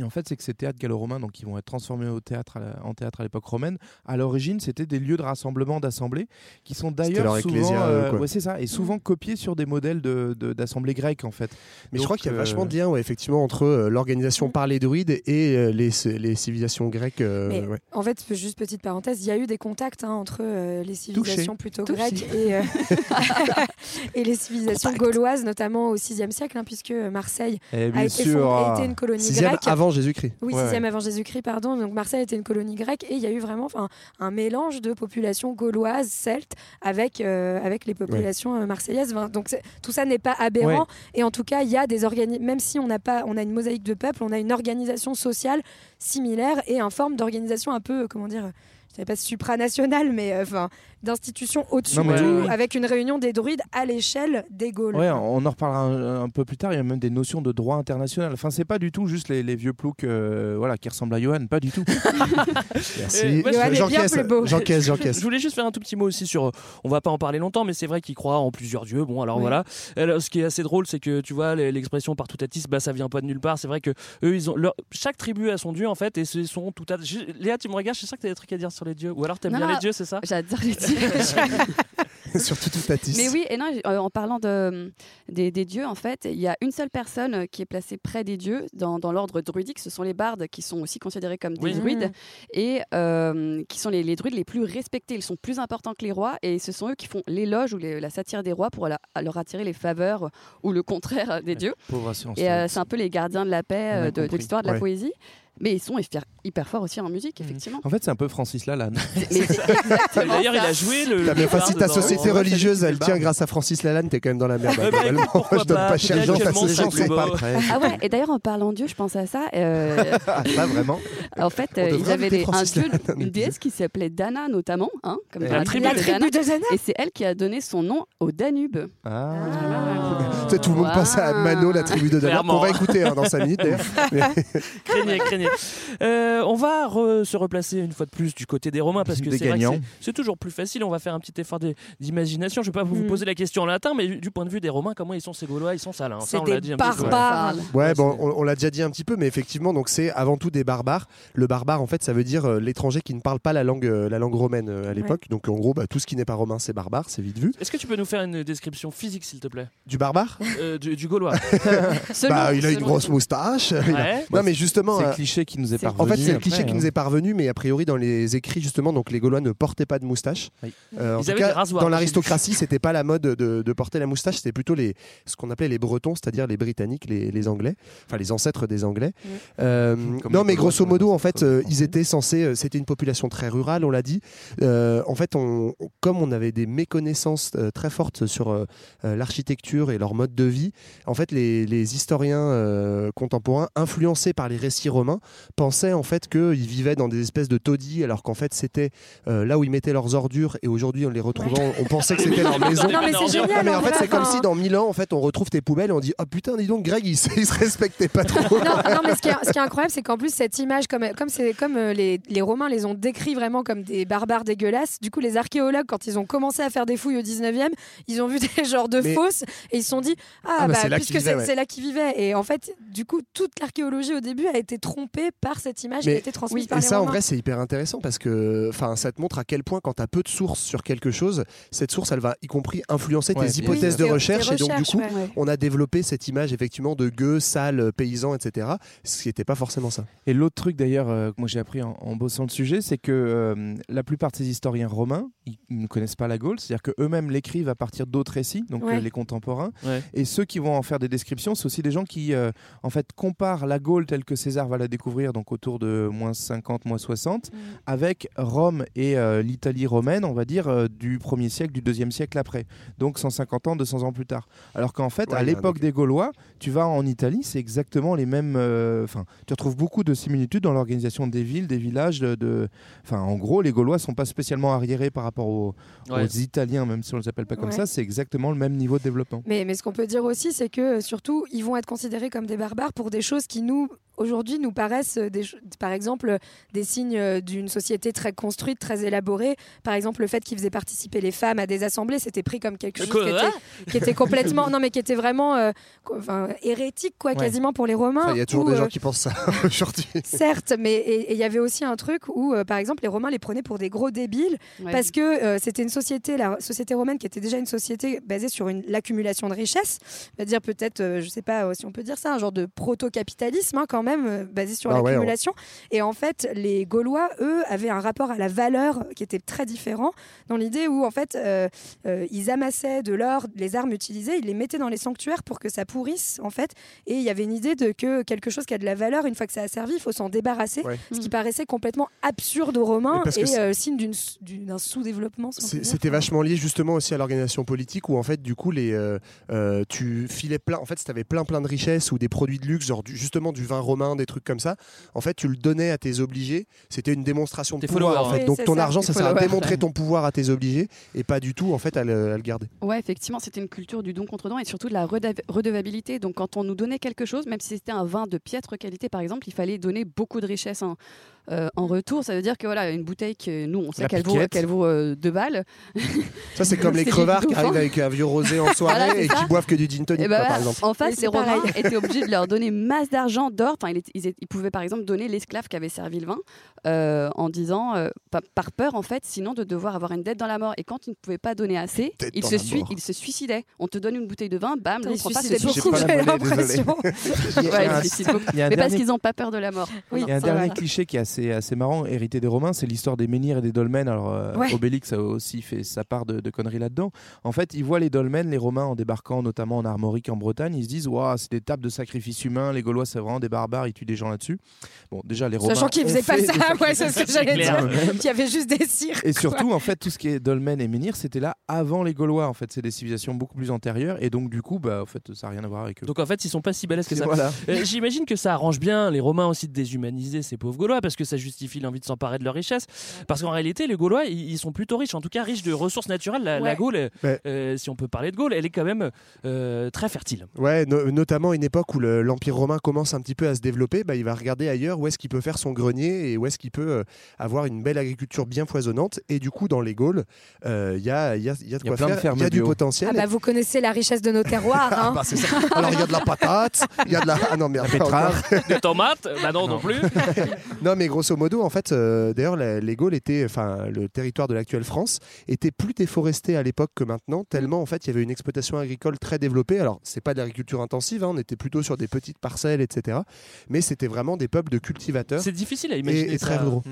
Et en fait, c'est que ces théâtres gallo-romains, donc qui vont être transformés au théâtre à la- en théâtre à l'époque romaine, à l'origine, c'était des lieux de rassemblement d'assemblées qui sont d'ailleurs leur souvent, euh, quoi. ouais, c'est ça, et souvent copiés sur des modèles de, de- d'assemblées grecques en fait. Mais je crois qu'il y a euh, vachement de liens, ouais, effectivement, entre euh, l'organisation par les druides et euh, les, les civilisations grecques. euh, Mais ouais. en fait, juste petite parenthèse, il y a eu des contacts hein, entre euh, les civilisations plutôt Touché. grecques et, euh, et les civilisations Contact. gauloises, notamment au VIe siècle, hein, puisque Marseille Eh a été, a été une colonie grecque. avant Jésus-Christ. Oui, Ouais, 6e ouais. avant Jésus-Christ, pardon. Donc Marseille était une colonie grecque et il y a eu vraiment enfin, un mélange de populations gauloises, celtes, avec, euh, avec les populations euh, marseillaises. Enfin, donc tout ça n'est pas aberrant. Ouais. Et en tout cas, il y a des organi- même si on n'a pas, on a une mosaïque de peuples, on a une organisation sociale similaire et une forme d'organisation un peu, euh, comment dire, je ne sais pas supranationale, mais euh, enfin d'institutions au-dessus, mais de tout, avec une réunion des druides à l'échelle des Gaules. Ouais, on en reparlera un, un peu plus tard. Il y a même des notions de droit international. Enfin, c'est pas du tout juste les, les vieux ploucs euh, voilà, qui ressemblent à Johan. Pas du tout. Merci. J'encaisse, plus beau. j'encaisse, Je voulais juste faire un tout petit mot aussi sur. euh, On va pas en parler longtemps, mais c'est vrai qu'ils croient en plusieurs dieux. Bon, alors Oui. voilà. Alors, ce qui est assez drôle, c'est que tu vois, l'expression partutatis, bah, ça vient pas de nulle part. C'est vrai que eux, ils ont leur- chaque tribu a son dieu en fait, et ce sont tout à. Léa, tu me regardes, je suis sûr que t'as des trucs à dire sur les dieux. Ou alors t'aimes bien non. les dieux, c'est ça? J'adore les dieux. Surtout tout Tatis. Mais oui, et non, euh, en parlant de, des, des dieux, en fait, il y a une seule personne euh, qui est placée près des dieux dans, dans l'ordre druidique. Ce sont les bardes qui sont aussi considérés comme des Oui. druides et euh, qui sont les, les druides les plus respectés. Ils sont plus importants que les rois et ce sont eux qui font l'éloge ou les- la satire des rois pour la- leur attirer les faveurs ou le contraire des dieux. Pauvre science. Et euh, c'est un peu les gardiens de la paix euh, de, l'histoire de la poésie. Mais ils sont hyper, forts aussi en musique, effectivement. En fait, c'est un peu Francis Lalanne. D'ailleurs, il a joué le. Putain, mais enfin, si ta société religieuse, elle le tient grâce à Francis Lalanne, t'es quand même dans la merde. Bah, je donne pas, pas cher. Beau. prêts. Ah ouais, et d'ailleurs en parlant de Dieu, je pense à ça. euh, Ah, pas vraiment. en fait, euh, ils avaient un Francis dieu, une déesse qui s'appelait Dana notamment, hein, comme La tribu de Dana. de Dana Et c'est elle qui a donné son nom au Danube. Ah. Sais, tout le monde pense à Mano, la tribu de Dana, qu'on va écouter hein, dans 5 minutes d'ailleurs. Craignez, craignez. Euh, on va re- se replacer une fois de plus du côté des Romains parce que c'est toujours plus facile. On va faire un petit effort de- d'imagination. Je vais pas vous, vous Mm. poser la question en latin, mais du point de vue des Romains, comment ils sont ces Gaulois? Ils sont sales. hein. C'est on l'a des dit un petit peu. barbares. Ouais, Ouais, bon, on, on l'a déjà dit un petit peu, mais effectivement, donc c'est avant tout des barbares. Le barbare, en fait, ça veut dire euh, l'étranger qui ne parle pas la langue, euh, la langue romaine euh, à l'époque. Donc, en gros, bah, tout ce qui n'est pas romain, c'est barbare, c'est vite vu. Est-ce que tu peux nous faire une description physique, s'il te plaît? Du barbare? Euh, du, du Gaulois. Bah, il a une grosse moustache. a- Ouais. Non, mais justement. C'est euh, cliché qui nous est parvenu. En fait, c'est le après, cliché qui hein. nous est parvenu, mais a priori, dans les écrits, justement, donc les Gaulois ne portaient pas de moustache. Oui. Euh, en Ils tout avaient cas, des rasoirs, dans l'aristocratie, c'était pas la mode de, de porter la moustache, c'était plutôt les, ce qu'on appelait les Bretons, c'est-à-dire les Britanniques, les, les Anglais, enfin les ancêtres des Anglais. Euh, non, mais grosso modo, en fait, euh, ils étaient censés, euh, c'était une population très rurale, on l'a dit. Euh, en fait, on, comme on avait des méconnaissances euh, très fortes sur l'architecture et leur mode de vie, en fait, les, les historiens euh, contemporains, influencés par les récits romains, pensaient en fait qu'ils vivaient dans des espèces de taudis, alors qu'en fait, c'était euh, là où ils mettaient leurs ordures, et aujourd'hui, en les retrouvant, on pensait que c'était leur maison. Non, mais c'est génial. Mais en fait, c'est comme si dans Milan, en fait, on retrouve tes poubelles et on dit Oh putain, dis donc, Greg, il, se- il se respectait pas trop. non, non, mais ce qui est, ce qui est incroyable, c'est qu'en plus, cette image, comme, comme, c'est- comme euh, les, les Romains les ont décrits vraiment comme des barbares dégueulasses, du coup, les archéologues, quand ils ont commencé à faire des fouilles au 19e, ils ont vu des genres de Mais- fosses et ils se sont dit Ah, Ah, bah, bah, puisque ouais. c'est là qu'ils vivaient. Et en fait, du coup, toute l'archéologie au début a été trompée par cette image qui Mais- a été transmise par Et les ça, en vrai, c'est hyper intéressant parce que enfin, ça te montre à quel point, quand tu as peu de sources sur quelque chose, cette source, elle va y compris influencer Ouais, tes hypothèses de recherche. et donc, du coup, ouais. on a développé cette image, effectivement, de gueux, sales, paysans, etc. Ce qui n'était pas forcément ça. Et l'autre truc d'ailleurs euh, que moi j'ai appris en, en bossant le sujet, c'est que euh, la plupart de ces historiens romains, ils, ils ne connaissent pas la Gaule, c'est-à-dire qu'eux-mêmes l'écrivent à partir d'autres récits, donc Ouais. euh, les contemporains. Ouais. Et ceux qui vont en faire des descriptions, c'est aussi des gens qui euh, en fait comparent la Gaule telle que César va la découvrir, donc autour de moins 50, moins 60, Mm. avec Rome et euh, l'Italie romaine, on va dire, euh, du 1er siècle, du 2e siècle après. Donc 150 ans, 200 ans plus tard. Alors qu'en fait, Ouais, à l'époque des Gaulois, tu vas en Italie, c'est exactement les mêmes. euh, Enfin, tu retrouves beaucoup de similitudes dans l'organisation des villes, des villages. De, de- Enfin, en gros, les Gaulois sont pas spécialement arriérés par rapport aux, Ouais. aux Italiens, même si on les appelle pas comme Ouais. ça. C'est exactement le même niveau de développement. Mais, mais ce qu'on peut dire aussi, c'est que surtout, ils vont être considérés comme des barbares pour des choses qui nous, aujourd'hui, nous paraissent, euh, des, par exemple, euh, des signes euh, d'une société très construite, très élaborée. Par exemple, le fait qu'ils faisaient participer les femmes à des assemblées, c'était pris comme quelque chose qui était, qui était complètement, non mais qui était vraiment, euh, enfin, hérétique, quoi, Ouais. quasiment pour les Romains. Enfin, Il y a toujours où, des euh, gens qui pensent ça aujourd'hui. Certes, mais il y avait aussi un truc où, euh, par exemple, les Romains les prenaient pour des gros débiles Ouais. parce que euh, c'était une société, la société romaine, qui était déjà une société basée sur l'accumulation de richesses, c'est-à-dire peut-être, euh, je sais pas euh, si on peut dire ça, un genre de proto-capitalisme hein, quand même, euh, basé sur Ah ouais, l'accumulation. Et en fait, les Gaulois, eux, avaient un rapport à la valeur qui était très différent, dans l'idée où en fait, euh, euh, ils amassaient de l'or, les armes utilisées, ils les mettaient dans les sanctuaires pour que ça pourrisse, en fait. Et il y avait une idée de que quelque chose qui a de la valeur, une fois que ça a servi, il faut s'en débarrasser, Ouais. ce qui paraissait complètement absurde aux Romains et euh, signe d'un sous-développement. C'était vachement lié justement aussi à l'organisation politique où en fait du coup les tu filais plein en fait si t'avais plein plein de richesses ou des produits de luxe genre du- justement du vin romain des trucs comme ça en fait tu le donnais à tes obligés, c'était une démonstration de pouvoir en fait. oui, Donc ton ça, argent, ça sert à démontrer ton pouvoir à tes obligés et pas du tout en fait à le, à le garder. Ouais, effectivement, c'était une culture du don contre don et surtout de la redevabilité. Donc, quand on nous donnait quelque chose, même si c'était un vin de piètre qualité, par exemple, il fallait donner beaucoup de richesse en, euh, en retour. Ça veut dire que voilà, une bouteille que nous, on sait qu'elle vaut, vaut euh, deux balles. Ça c'est comme les crevards qui arrivent avec un vieux rosé en soirée Voilà, et ça. qui boivent que du gin tonic, bah par voilà, exemple. En face, les Romains pareil. étaient obligés de leur donner masse d'argent, d'or. Enfin, ils, pouvaient par exemple donner l'esclave qui avait servi le vin euh, en disant, euh, pa- par peur en fait, sinon de devoir avoir une dette dans la mort. Et quand ils ne pouvaient pas donner assez, ils se, la sui- mort. ils se suicidaient. On te donne une bouteille de vin, bam, Ils l'autre en face se suicidaient J'ai l'impression. Mais parce qu'ils n'ont pas peur de la mort. Il y a un dernier cliché qui est assez, assez marrant, hérité des Romains, c'est l'histoire des menhirs et des dolmens. Alors, euh, Ouais. Obélix a aussi fait sa part de, de conneries là-dedans. En fait, ils voient les dolmens, les Romains, en débarquant notamment en Armorique, en Bretagne, ils se disent Waouh, c'est des tables de sacrifice humain, les Gaulois, c'est vraiment des barbares, ils tuent des gens là-dessus. Bon, déjà, les Romains. Sachant qu'ils faisaient pas ça, ouais, c'est ce que j'allais dire. Qu'il y avait juste des cires. Et surtout, en fait, tout ce qui est dolmen et menhir, c'était là avant les Gaulois. En fait, c'est des civilisations beaucoup plus antérieures. Et donc, du coup, bah, en fait, ça n'a rien à voir avec eux. Donc en fait, ils sont pas si balèzes que ça. Voilà. Euh, J'imagine que ça arrange bien les Romains aussi de déshumaniser ces pauvres Gaulois parce que ça justifie l'envie de s'emparer de leur richesse. Parce qu'en réalité, les Gaulois, ils ils sont plutôt riches, en tout cas riches de ressources naturelles. La, la Ouais. Gaule, euh, Ouais. euh, si on peut parler de Gaule, elle est quand même euh, très fertile. Ouais, no- notamment une époque où le- l'Empire romain commence un petit peu à se développer, bah, il va regarder ailleurs où est-ce qu'il peut faire son grenier et où est-ce qu'il peut euh, avoir une belle agriculture bien foisonnante. Et du coup, dans les Gaules, euh, il y, a, il y, a, il y a de Il y a quoi plein faire, il y a du bio. potentiel. Ah bah, vous connaissez la richesse de nos terroirs. Ah hein. bah. Alors il y a de la patate, il y a de la... Ah non, encore. Des tomates Bah non, non, plus. Non, mais grosso modo, en fait, euh, d'ailleurs, les Gaules étaient, enfin, le territoire de l'actuelle France était plus déforesté à l'époque que maintenant, tellement en fait, il y avait une exploitation agricole très développée. Alors, c'est pas de l'agriculture intensive, hein, on était plutôt sur des petites parcelles, etc. Mais c'était vraiment des peuples de cultivateurs C'est difficile à imaginer et très ça. ruraux.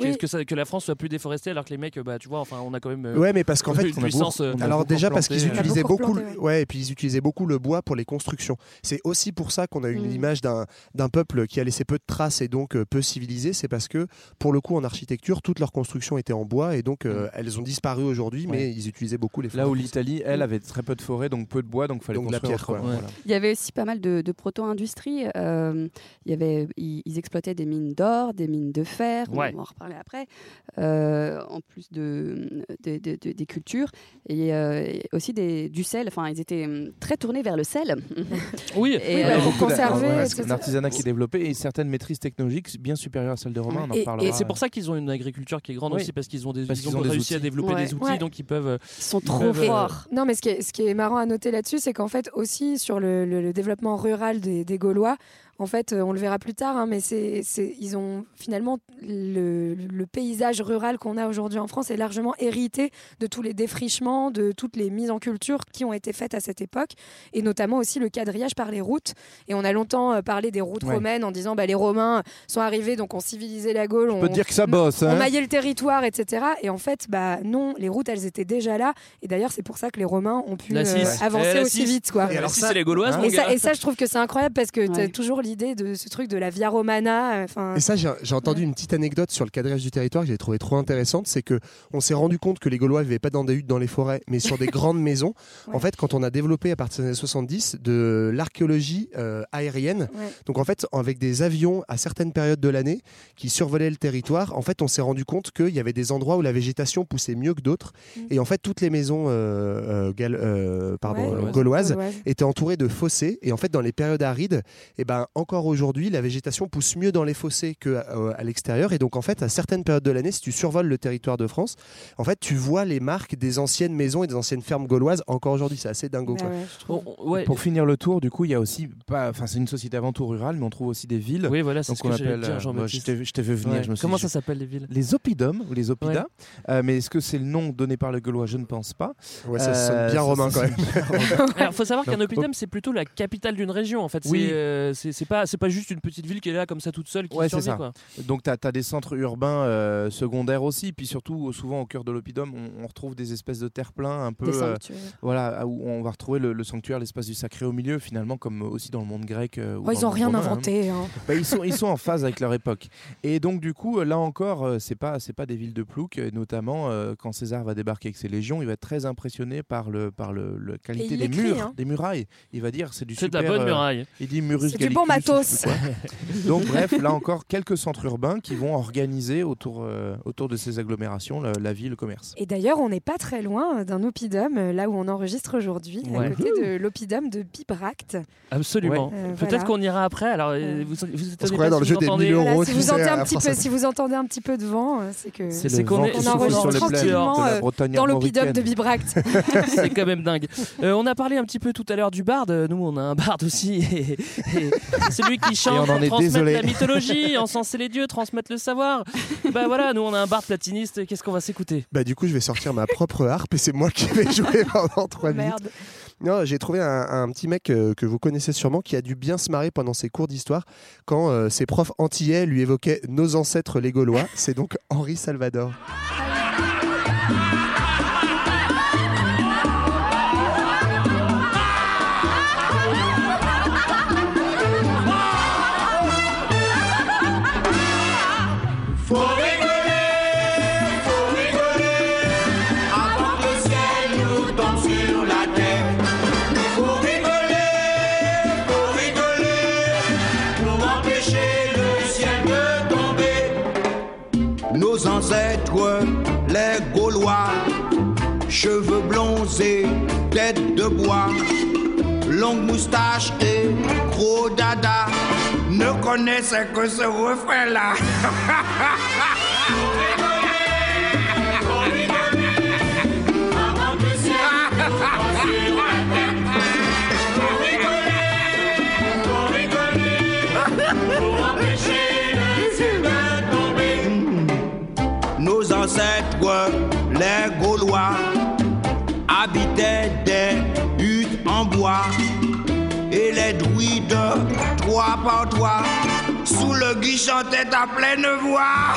Que, Oui. que ça- que la France soit plus déforestée alors que les mecs, bah tu vois, enfin, on a quand même. euh, Ouais, mais parce qu'en fait, une puissance. euh, on a Alors déjà parce qu'ils euh, utilisaient beaucoup ouais, et puis ils utilisaient beaucoup le bois pour les constructions. C'est aussi pour ça qu'on a une Mm. image d'un d'un peuple qui a laissé peu de traces et donc peu civilisé. C'est parce que pour le coup en architecture, toutes leurs constructions étaient en bois et donc euh, elles ont disparu aujourd'hui, mais Ouais. ils utilisaient beaucoup les Là où forêts. l'Italie, elle, avait très peu de forêt, donc peu de bois, donc il fallait Donc de la construire pierre, quoi. autrement, Ouais. voilà. Il y avait aussi pas mal de, de proto-industries. Euh, il y avait, ils, ils exploitaient des mines d'or, des mines de fer, on Ouais. va en reparler après, euh, en plus de, de- de- de- des cultures, et, euh, et aussi des, du sel. Enfin, ils étaient hum, très tournés vers le sel. Oui, Et, Oui, euh, pour conserver, ouais, c'est un artisanat qui est développé et certaines maîtrises technologiques bien supérieures à celles de Romains. on en Et- parlera. Et c'est pour ça qu'ils ont une agriculture qui est grande Oui. aussi parce qu'ils ont, des, Parce ils ont ont des réussi à outils. développer Ouais. des outils Ouais. donc ils peuvent. euh, Ils sont Ils trop euh, forts. Non, mais ce qui est, ce qui est marrant à noter là-dessus, c'est qu'en fait, aussi sur le, le- le développement rural des, des Gaulois, en fait, euh, on le verra plus tard, hein, mais c'est, c'est- ils ont finalement le, le paysage rural qu'on a aujourd'hui en France est largement hérité de tous les défrichements, de toutes les mises en culture qui ont été faites à cette époque, et notamment aussi le quadrillage par les routes. Et on a longtemps euh, parlé des routes Ouais. romaines en disant bah, les Romains sont arrivés, donc ont civilisé la Gaule. Je on- peux te dire que ça bosse. on hein. maillait le territoire, etc. Et en fait, bah non, les routes, elles étaient déjà là. Et d'ailleurs, c'est pour ça que les Romains ont pu euh, avancer Eh, aussi six. vite, quoi. Et alors si ça- c'est les Gauloises, Hein Et ça, gars. et ça, je trouve que c'est incroyable parce que tu Ouais. as toujours l'idée de ce truc de la Via Romana. euh, Enfin, Et ça, j'ai entendu une petite anecdote sur le quadrillage du territoire que j'ai trouvé trop intéressante. C'est que on s'est rendu compte que les Gaulois vivaient pas dans des huttes dans les forêts, mais sur des grandes maisons. En fait, quand on a développé à partir des années 70 de l'archéologie euh, aérienne, Ouais. donc en fait, avec des avions à certaines périodes de l'année qui survolaient le territoire, en fait, on s'est rendu compte qu'il y avait des endroits où la végétation poussait mieux que d'autres. Mm. Et en fait, toutes les maisons euh, euh, pardon, gauloises Gauloise. étaient entourées de fossés. Et en fait, dans les périodes arides, et ben, encore aujourd'hui, la végétation pousse mieux dans les fossés qu'à à l'extérieur. Et donc, en fait, à certaines périodes de l'année, si tu survoles le territoire de France, en fait, tu vois les marques des anciennes maisons et des anciennes fermes gauloises encore aujourd'hui. C'est assez dingo. Quoi. ouais. On- ouais. Pour finir le tour, du coup, il y a aussi, pas, enfin, c'est une société avant tout rurale, mais on trouve aussi des villes. Oui, voilà, c'est Donc ce on que appelle. dire, euh, je t'ai vu venir. Ouais. Je me suis Comment dit, ça s'appelle les villes? Les oppidums ou les oppidas. Euh, mais est-ce que c'est le nom donné par le Gaulois? Je ne pense pas. Ouais, ça sonne Euh, bien romain quand même. Alors, faut savoir qu'un oppidum, c'est plutôt la capitale d'une région. En fait, Oui. c'est euh, c'est pas c'est pas juste une petite ville qui est là comme ça toute seule qui Ouais, c'est survit. ça. Quoi. Donc tu as, des centres urbains euh, secondaires aussi, puis surtout souvent au cœur de l'oppidum, on, on retrouve des espèces de terre-plein un peu, Des euh, sanctuaires. voilà, où on va retrouver le, le sanctuaire, l'espace du sacré au milieu, finalement, comme aussi dans le monde grec. euh, ils ont rien romain, inventé. hein. Bah, ils, sont, ils sont en phase avec leur époque. Et donc, du coup, là encore, euh, c'est pas, c'est pas des villes de plouc. et Notamment, euh, quand César va débarquer avec ses légions, il va être très impressionné par, le, par le, la qualité des murs, hein. des murailles. Il va dire c'est du C'est de super. la bonne euh, muraille. il dit Murus Matos. Donc bref, là encore quelques centres urbains qui vont organiser autour, euh, autour de ces agglomérations la, la vie, le commerce. Et d'ailleurs, on n'est pas très loin d'un oppidum, euh, là où on enregistre aujourd'hui, Ouais. à côté de l'oppidum de Bibract. Absolument. Ouais. Euh, Peut-être voilà. qu'on ira après. Alors, euh, vous, vous On se pas dans si le jeu des entendez- 1000 euros. Voilà, si, vous sais, entendez à un petit peu, si vous entendez un petit peu de vent, euh, c'est que C'est qu'on enregistre tranquillement euh, dans l'oppidum de armoricaine. Bibract. c'est quand même dingue. Euh, on a parlé un petit peu tout à l'heure du barde. Nous, on a un barde aussi. Et, et c'est celui qui chante on en pour est transmettre désolé. la mythologie, encenser les dieux, transmettre le savoir. bah voilà, nous, on a un barde platiniste. Qu'est-ce qu'on va s'écouter? Bah du coup, je vais sortir ma propre harpe et c'est moi qui vais jouer pendant 3 minutes. Merde. Non, j'ai trouvé un, un petit mec euh, que vous connaissez sûrement qui a dû bien se marrer pendant ses cours d'histoire quand euh, ses profs antillais lui évoquaient nos ancêtres les Gaulois. C'est donc Henri Salvador. Tête de bois, longue moustache et gros dada, ne connaissaient que ce refrain-là. Nos ancêtres, les Gaulois, habitaient des huttes en bois et les druides, trois par trois, sous le gui chantaient à pleine voix.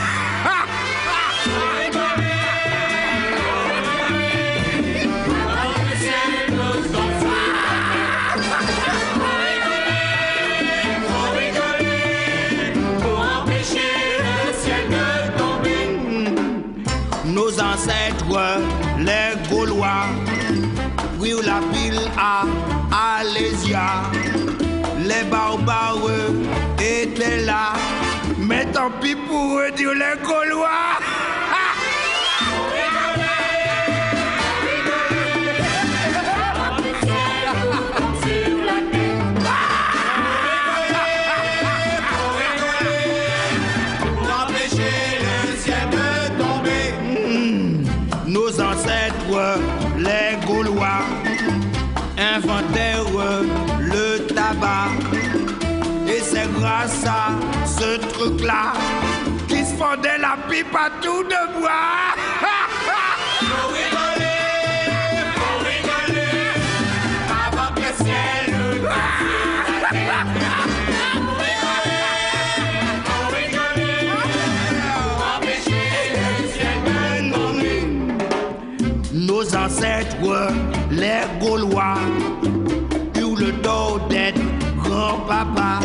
Nos ancêtres, les Gaulois, la pile à Alésia. Les barbares étaient là, mais tant pis pour eux, dire les Gaulois. À ce truc-là qu'ils se fendaient la pipe à tout de bois. Nos ancêtres, les Gaulois, eurent le dos d'être grand-papa.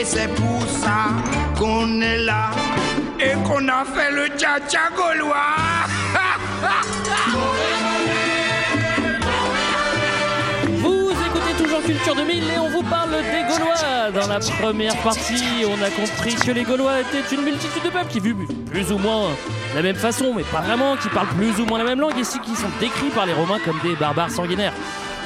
Et c'est pour ça qu'on est là et qu'on a fait le tcha-tcha gaulois. Vous écoutez toujours Culture 2000 et on vous parle des Gaulois. Dans la première partie, on a compris que les Gaulois étaient une multitude de peuples qui vivent plus ou moins de la même façon, mais pas vraiment, qui parlent plus ou moins la même langue et qui qui sont décrits par les Romains comme des barbares sanguinaires.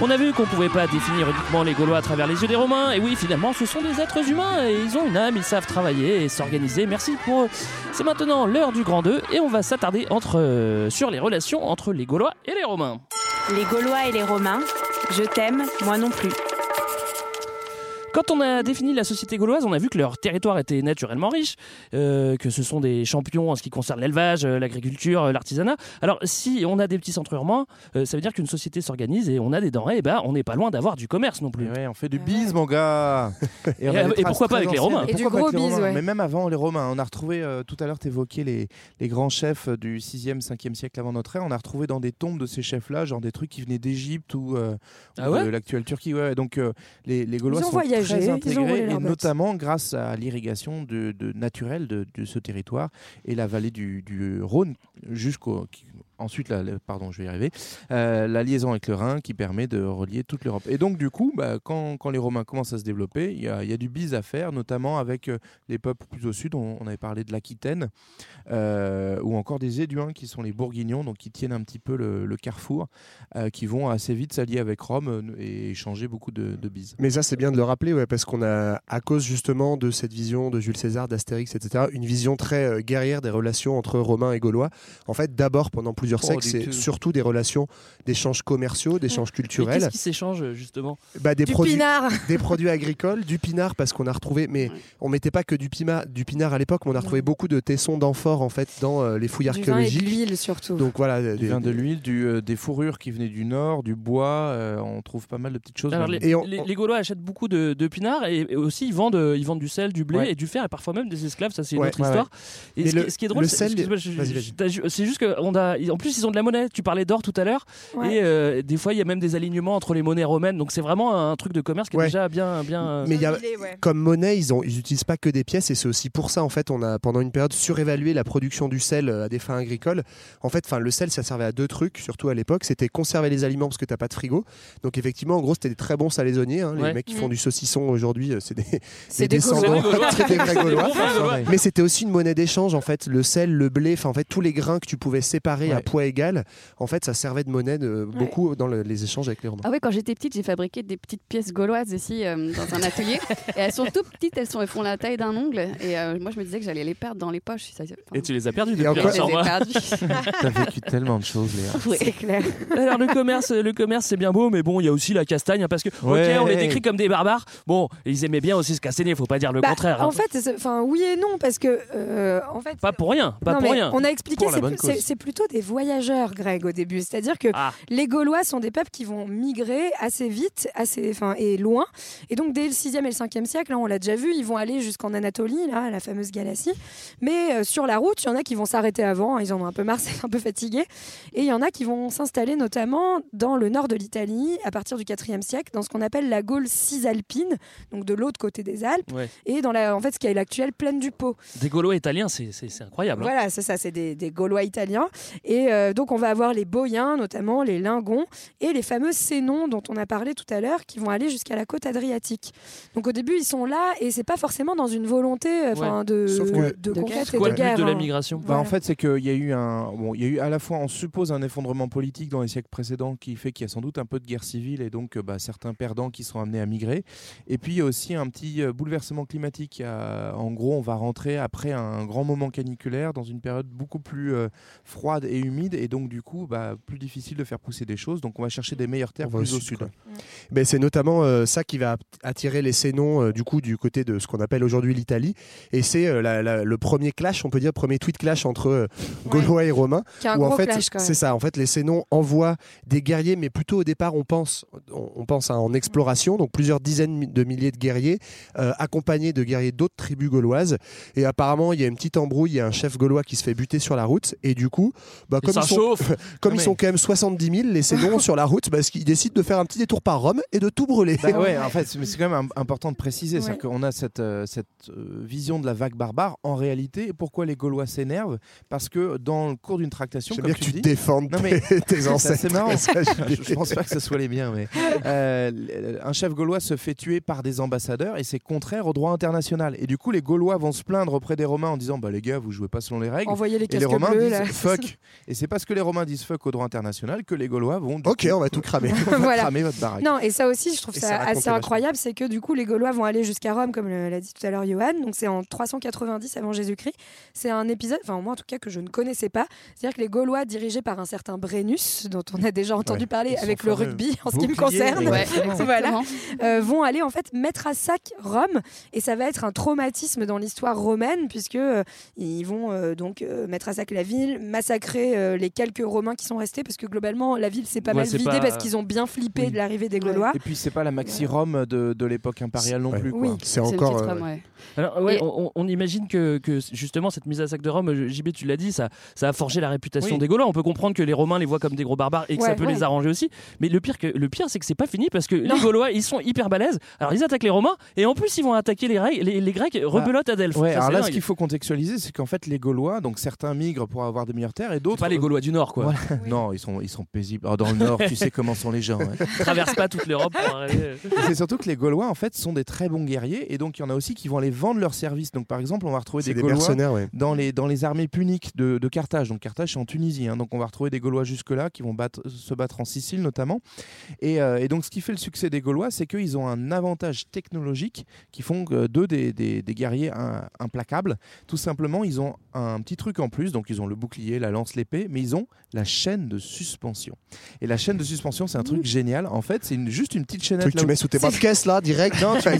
On a vu qu'on pouvait pas définir uniquement les Gaulois à travers les yeux des Romains, et oui, finalement, ce sont des êtres humains, et ils ont une âme, ils savent travailler et s'organiser. Merci pour eux. C'est maintenant l'heure du grand 2, et on va s'attarder entre, euh, sur les relations entre les Gaulois et les Romains. Les Gaulois et les Romains, je t'aime, moi non plus. Quand on a défini la société gauloise, on a vu que leur territoire était naturellement riche, euh, que ce sont des champions en ce qui concerne l'élevage, euh, l'agriculture, euh, l'artisanat. Alors, si on a des petits centres urbains, euh, ça veut dire qu'une société s'organise et on a des denrées, et ben, on n'est pas loin d'avoir du commerce non plus. Ouais, on fait du bise, mon gars. Et, on a des et traces pourquoi pas avec les. Romains Et du gros avec les bise, Romains ouais. Mais même avant les Romains, on a retrouvé, euh, tout à l'heure, tu évoquais les, les grands chefs du 6e, 5e siècle avant notre ère. On a retrouvé dans des tombes de ces chefs-là, genre des trucs qui venaient d'Égypte ou, euh, Ah ou ouais? de l'actuelle Turquie. Ouais, donc euh, les, les Gaulois Ils ont sont voyagé, très intégrés, et notamment grâce à l'irrigation de, de naturelle de, de ce territoire et la vallée du, du Rhône jusqu'au qui- ensuite, la, pardon, je vais y arriver, euh, la liaison avec le Rhin qui permet de relier toute l'Europe. Et donc, du coup, bah, quand, quand les Romains commencent à se développer, il y y a du bise à faire, notamment avec euh, les peuples plus au sud. On, avait parlé de l'Aquitaine, euh, ou encore des Éduins, qui sont les Bourguignons, donc qui tiennent un petit peu le, carrefour, qui vont assez vite s'allier avec Rome et échanger beaucoup de, de bises. Mais ça, c'est bien de le rappeler, ouais, parce qu'on a, à cause justement de cette vision de Jules César, d'Astérix, etc., une vision très guerrière des relations entre Romains et Gaulois. En fait, d'abord, pendant plusieurs Oh, c'est tout. surtout des relations d'échanges commerciaux, d'échanges culturels. qu'est-ce qui s'échange justement? Bah, des Du produits, pinard. des produits agricoles, du pinard parce qu'on a retrouvé, mais on mettait pas que du, pima, du pinard à l'époque, mais on a retrouvé beaucoup de tessons d'amphore en fait dans euh, les fouilles Du vin et de l'huile surtout. Donc voilà, Du des- vin de l'huile, du, euh, des fourrures qui venaient du nord, du bois, euh, on trouve pas mal de petites choses. Alors, les, les- les Gaulois achètent beaucoup de, de pinards et, et aussi ils vendent, ils vendent du sel, du blé Ouais. et du fer et parfois même des esclaves. Ça, c'est une Ouais, autre ouais, histoire. ouais. Et ce, le- qui, ce qui est drôle, le c'est juste que on a, en plus ils ont de la monnaie. Tu parlais d'or tout à l'heure Ouais. et euh, des fois il y a même des alignements entre les monnaies romaines. Donc c'est vraiment un truc de commerce qui est Ouais. déjà bien, bien. euh, Mais il y a, comme monnaie, ils ont, ils utilisent pas que des pièces et c'est aussi pour ça en fait, on a pendant une période surévalué la production du sel euh, à des fins agricoles. En fait, enfin le sel, ça servait à deux trucs, surtout à l'époque, c'était conserver les aliments parce que t'as pas de frigo. Donc effectivement, en gros, c'était des très bons salaisonniers. hein. Les Ouais. mecs qui font Mm. du saucisson aujourd'hui, euh, c'est des, descendants, des Gaulois. Mais c'était aussi une monnaie d'échange en fait. Le sel, le blé, enfin en fait tous les grains que tu pouvais séparer Ouais. Poids égal, en fait ça servait de monnaie de, beaucoup dans le- les échanges avec les Romains. Ah oui, quand j'étais petite, j'ai fabriqué des petites pièces gauloises ici euh, dans un atelier. et elles sont toutes petites, elles, sont, elles font la taille d'un ongle. Et euh, moi, je me disais que j'allais les perdre dans les poches. Ça- enfin, Et tu les as perdus Et depuis je les ai perdues. T'as vécu tellement de choses, Léa. C'est clair. Alors le commerce, le commerce c'est bien beau, mais bon il y a aussi la castagne hein, parce que Ouais. ok on les décrit comme des barbares. Bon ils aimaient bien aussi se cassaigner, faut pas dire le Bah, contraire. hein. En fait, enfin oui et non parce que euh, en fait. Pas pour rien, pas non, pour rien. On a expliqué, c'est plutôt des voyageurs, Greg, au début. C'est-à-dire que Ah. les Gaulois sont des peuples qui vont migrer assez vite, assez, enfin, et loin. Et donc, dès le 6e et le 5e siècle, là, on l'a déjà vu, ils vont aller jusqu'en Anatolie, là, la fameuse Galatie. Mais euh, sur la route, il y en a qui vont s'arrêter avant, hein, ils en ont un peu marre, c'est un peu fatigués. Et il y en a qui vont s'installer notamment dans le nord de l'Italie, à partir du 4e siècle, dans ce qu'on appelle la Gaule cisalpine, donc de l'autre côté des Alpes, Ouais. et dans la, en fait, ce qui est l'actuelle plaine du Pô. Des Gaulois italiens c'est incroyable. hein. Voilà, c'est ça, c'est des, des Gaulois italiens. Et euh, donc, on va avoir les Boyens, notamment les Lingons, et les fameux Sénons dont on a parlé tout à l'heure, qui vont aller jusqu'à la côte adriatique. Donc, au début, ils sont là, et c'est pas forcément dans une volonté euh, enfin, de, que- de De conquête guerre. et Quoi de le but guerre. de la hein. migration Bah, Voilà. En fait, c'est qu'il y a eu un, bon, il y a eu à la fois, on suppose un effondrement politique dans les siècles précédents qui fait qu'il y a sans doute un peu de guerre civile et donc euh, bah, certains perdants qui sont amenés à migrer. Et puis il y a aussi un petit bouleversement climatique. En gros, on va rentrer après un grand moment caniculaire dans une période beaucoup plus euh, froide et humide et donc du coup, bah, plus difficile de faire pousser des choses. Donc on va chercher des meilleures terres plus au sud. Ben, c'est notamment euh, ça qui va attirer les Sénons euh, du coup du côté de ce qu'on appelle aujourd'hui l'Italie. Et c'est euh, le premier clash on peut dire premier tweet clash entre euh, Gaulois et Romains Qui est un où en fait c'est ça. En fait les Sénons envoient des guerriers mais plutôt au départ on pense on, on pense à en exploration. Donc plusieurs dizaines de milliers de guerriers euh, accompagnés de guerriers d'autres tribus gauloises. Et apparemment il y a une petite embrouille il y a un chef gaulois qui se fait buter sur la route. Et du coup bah, comme ça ils sont, chauffe. comme Non, ils mais- sont quand même 70 000 les Sénons sur la route parce qu'ils décident de faire un petit détour par Rome et de tout brûler Bah ouais, en fait, c'est c'est quand même im- important de préciser, Ouais. c'est qu'on a cette, euh, cette euh, vision de la vague barbare. En réalité, pourquoi les Gaulois s'énervent? Parce que dans le cours d'une tractation, comme bien que tu tu dis, défendes Non, mais tes, c'est ancêtres. assez marrant. Je, je pense pas que ce soit les miens, mais euh, un chef gaulois se fait tuer par des ambassadeurs et c'est contraire au droit international. Et du coup, les Gaulois vont se plaindre auprès des Romains en disant bah les gars, vous jouez pas selon les règles. Envoyer les Et les casques Romains bleus, disent là. fuck. Et c'est parce que les Romains disent fuck au droit international que les Gaulois vont Ok, coup, on va tout cramer. on va Voilà. cramer votre baraque. Non, et ça aussi, je trouve Et ça, ça assez incroyable, c'est que du coup, les Gaulois vont aller jusqu'à Rome, comme l'a dit tout à l'heure Johan. Donc, c'est en 390 avant Jésus-Christ. C'est un épisode, enfin, moi en tout cas, que je ne connaissais pas. C'est-à-dire que les Gaulois, dirigés par un certain Brennus, dont on a déjà entendu Ouais. parler avec le rugby, en ce qui me concerne, Ouais. Voilà. euh, vont aller en fait mettre à sac Rome. Et ça va être un traumatisme dans l'histoire romaine, puisque euh, ils vont euh, donc euh, mettre à sac la ville, massacrer euh, les quelques Romains qui sont restés, parce que globalement, la ville s'est pas Ouais, mal vidée pas- parce qu'ils ont bien flippé Oui. de l'arrivée des Gaulois. Et puis c'est pas la maxi Rome de, de l'époque impériale non plus. Oui. C'est encore. euh, Alors, ouais, Et- on, on imagine que, que justement cette mise à sac de Rome, euh, JB, tu l'as dit, ça, ça a forgé la réputation Oui. des Gaulois. On peut comprendre que les Romains les voient comme des gros barbares et que ça peut ouais. les arranger aussi. Mais le pire, que, le pire c'est que c'est pas fini parce que Non. les Gaulois, ils sont hyper balèzes. Alors ils attaquent les Romains et en plus ils vont attaquer les, Grecs- les, les Grecs rebelote à Delphes. Alors là, dingue. ce qu'il faut contextualiser, c'est qu'en fait, les Gaulois, donc certains migrent pour avoir de meilleures terres et d'autres. Pas les Gaulois du Nord, quoi. Voilà. Non, ils sont, ils sont paisibles. Alors, dans le Nord, tu sais comment sont les gens. hein. Ils traversent pas toute l'Europe pour arriver. Et C'est surtout que les Gaulois, en fait, sont des très bons guerriers et donc il y en a aussi qui vont aller vendre leurs services. Donc, par exemple, on va retrouver des, des Gaulois mercenaires, ouais. dans, les, dans les armées puniques de, de Carthage. Donc, Carthage, c'est en Tunisie. hein. Donc, on va retrouver des Gaulois jusque-là qui vont battre- se battre en Sicile, notamment. Et, euh, et donc, ce qui fait le succès des Gaulois, c'est qu'ils ont un avantage technologique qui font d'eux des, des, des guerriers un- implacables. Tout simplement, ils ont un petit truc en plus. Donc, ils ont le bouclier, la lance, l'épée, mais ils ont la chaîne de suspension. Et la chaîne de suspension, c'est un truc génial. En fait, c'est une- juste une petite chaînette. Truc que tu mets sous tes bras de caisse là, direct, Non, c'est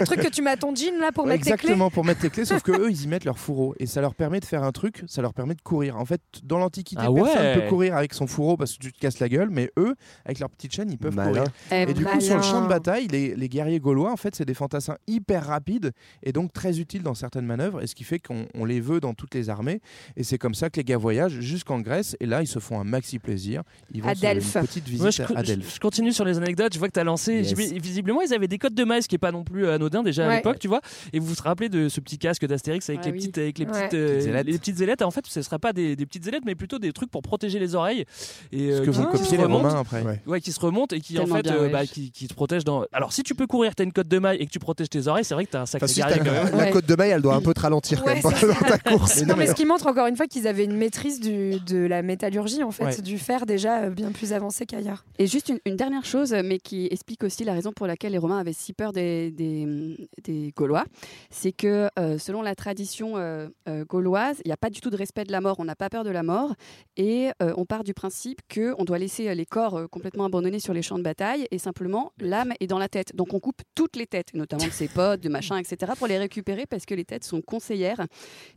le truc que tu mets à ton jean là pour Ouais, mettre tes clés. Exactement, pour mettre tes clés, sauf que eux, ils y mettent leur fourreau et ça leur permet de faire un truc, ça leur permet de courir. En fait, dans l'Antiquité, Ah personne ouais. peut courir avec son fourreau parce que tu te casses la gueule, mais eux, avec leur petite chaîne, ils peuvent Malin. courir. Eh, Et du coup, sur le champ de bataille, les, les guerriers gaulois, en fait, c'est des fantassins hyper rapides et donc très utiles dans certaines manœuvres, et ce qui fait qu'on on les veut dans toutes les armées. Et c'est comme ça que les gars voyagent jusqu'en Grèce, et là, ils se font un maxi plaisir. Ils vont une petite visite Moi, je, à je- Delphes. je continue sur les anecdotes. Je vois que tu as lancé. Yes. Visiblement, ils avaient des codes de maille, ce qui est pas non plus euh, anodin déjà à l'époque, tu vois. Et vous vous rappelez de ce petit casque d'Astérix avec Ah les oui. petites, avec les Ouais. petites, euh, Petites ailettes. les petites ailettes. En fait, ce ne sera pas des, des petites ailettes, mais plutôt des trucs pour protéger les oreilles. Et Ce euh, que se copier les. Romains après. Ouais. Ouais, qui se remontent et qui en fait bien, euh, bah, qui, qui te protègent dans. Alors si tu peux courir, t'as une cote de maille et que tu protèges tes oreilles, c'est vrai que t'as un sacré Enfin, si. La côte de maille, elle doit un peu te ralentir quand même dans ta course. Non, mais ce qui montre encore une fois qu'ils avaient une maîtrise du, de la métallurgie, en fait, Ouais. du fer déjà euh, bien plus avancée qu'ailleurs. Et juste une, une dernière chose, mais qui explique aussi la raison pour laquelle les Romains avaient si peur des, des, des Gaulois, c'est que euh, selon la tradition euh, euh, gauloise, il n'y a pas du tout de respect de la mort, on n'a pas peur de la mort, et euh, on part du principe qu'on doit laisser euh, les corps euh, complètement abandonnés sur les champs de bataille, et simplement l'âme est dans la tête. Donc on coupe toutes les têtes, notamment de ses potes, de machin, etc., pour les récupérer parce que les têtes sont conseillères.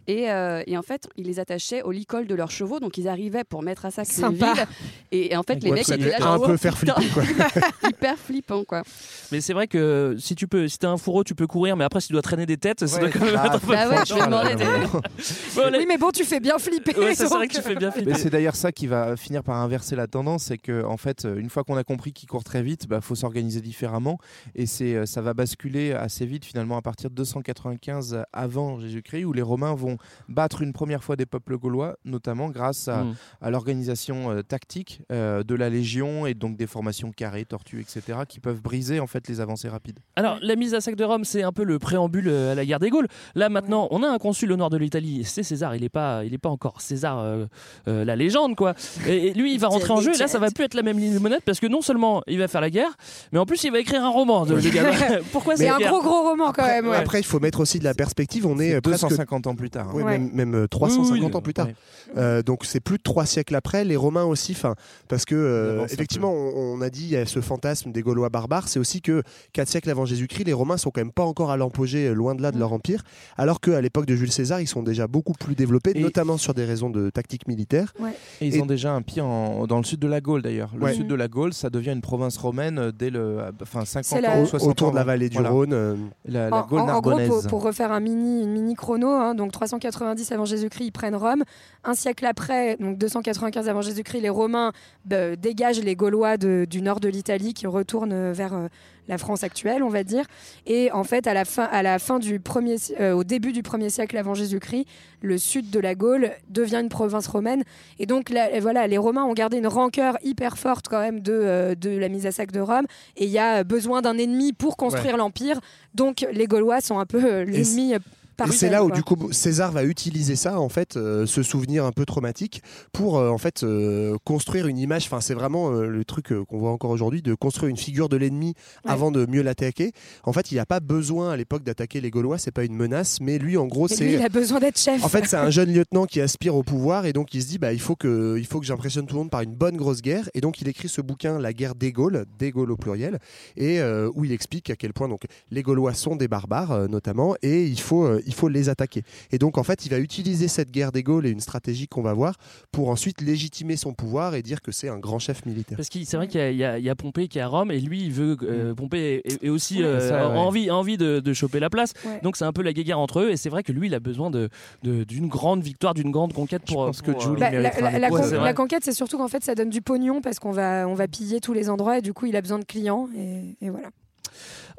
Et, euh, et en fait, ils les attachaient au licol de leurs chevaux, donc ils arrivaient pour mettre à sac les Sympa. villes. Et, et en fait, les Ouais, mecs étaient là, un genre, peu oh, faire flipper quoi. hyper flippant quoi. Mais c'est vrai que si tu peux, si t'as un fourreau, tu peux courir, mais après si tu dois traîner des têtes, ça doit quand même Ah, être un peu Bah ouais, fort. je vais demander des- Bon, allez. Oui, mais bon, tu fais bien flipper. Ouais, c'est vrai donc, que tu fais bien Mais flipper. c'est d'ailleurs ça qui va finir par inverser la tendance, c'est que en fait, une fois qu'on a compris qu'il court très vite, bah faut s'organiser différemment, et c'est euh, ça va basculer assez vite finalement à partir de 295 avant Jésus-Christ, où les Romains vont battre une première fois des peuples gaulois, notamment grâce à, Mm. à l'organisation euh, tactique euh, de la légion et donc des formations carrées, tortues, etc., qui peuvent briser en fait les avancées rapides. Alors, la mise à sac de Rome, c'est un peu le préambule euh, à la guerre des Gaules. Là, maintenant, on a un consul au nord de l'Italie, c'est César. Il n'est pas, il est pas encore César, euh, euh, la légende, quoi. Et, et lui, il va rentrer en jeu. Et là, ça va plus être la même ligne de monnaie parce que non seulement il va faire la guerre, mais en plus, il va écrire un roman. De. Pourquoi C'est un gros, gros roman quand même. ouais. Après, il faut mettre aussi de la perspective. On est euh, presque 250 ans plus tard. hein. Ouais. même, même, euh, 350 Oui, oui, ans plus tard. Ouais. Euh, donc c'est plus de trois siècles après. Les Romains aussi, fin, parce que euh, effectivement, on, on a dit il y a ce fantasme des Gaulois barbares. C'est aussi que quatre siècles avant Jésus-Christ, les Romains sont quand même pas encore à l'empogée, euh, loin de là de leur empire, alors qu'à l'époque de Jules César, ils sont déjà beaucoup plus développés, Et- notamment sur des raisons de tactique militaire. Et ils Et- ont déjà un pied en- dans le sud de la Gaule d'ailleurs. Le Ouais. sud de la Gaule, ça devient une province romaine euh, dès le, enfin 50 C'est la- ans, Au- 60 autour ans de la vallée du Voilà. Rhône. euh, La, la En, Gaule en- en gros, narbonnaise. pour, pour refaire un mini, une mini chrono, hein, donc 390 avant Jésus-Christ, ils prennent Rome. Un siècle après, donc 295 avant Jésus-Christ, les Romains bah, dégagent les Gaulois de- du nord de l'Italie qui retournent euh, vers euh, la France actuelle, on va dire. Et en fait, à la fin, à la fin du premier, euh, au début du premier siècle avant Jésus-Christ, le sud de la Gaule devient une province romaine. Et donc, là, voilà, les Romains ont gardé une rancœur hyper forte quand même de, euh, de la mise à sac de Rome. Et il y a besoin d'un ennemi pour construire l'empire. Donc, les Gaulois sont un peu l'ennemi. Euh, c'est là où quoi. du coup César va utiliser ça en fait, euh, ce souvenir un peu traumatique pour euh, en fait euh, construire une image. Enfin, c'est vraiment euh, le truc euh, qu'on voit encore aujourd'hui de construire une figure de l'ennemi Ouais. avant de mieux l'attaquer. En fait, il n'a pas besoin à l'époque d'attaquer les Gaulois, c'est pas une menace, mais lui en gros c'est il a besoin d'être chef. en fait, c'est un jeune lieutenant qui aspire au pouvoir et donc il se dit bah, il faut que, il faut que j'impressionne tout le monde par une bonne grosse guerre. Et donc il écrit ce bouquin, La guerre des Gaules, des Gaules au pluriel, et euh, où il explique à quel point donc, les Gaulois sont des barbares euh, notamment et il faut, euh, il il faut les attaquer. Et donc en fait, il va utiliser cette guerre des Gaules et une stratégie qu'on va voir pour ensuite légitimer son pouvoir et dire que c'est un grand chef militaire. Parce que c'est vrai qu'il y, a- y y Pompée qui est à Rome et lui il veut euh, Pompée et, et aussi Ouais, euh, ça, ouais. envie, envie de, de choper la place. Ouais. Donc c'est un peu la guéguerre entre eux et c'est vrai que lui il a besoin de- de- d'une grande victoire, d'une grande conquête pour. pense que pour, euh, Bah, la, la- con- conquête, c'est surtout qu'en fait, ça donne du pognon parce qu'on va, on va piller tous les endroits et du coup, il a besoin de clients et, et voilà.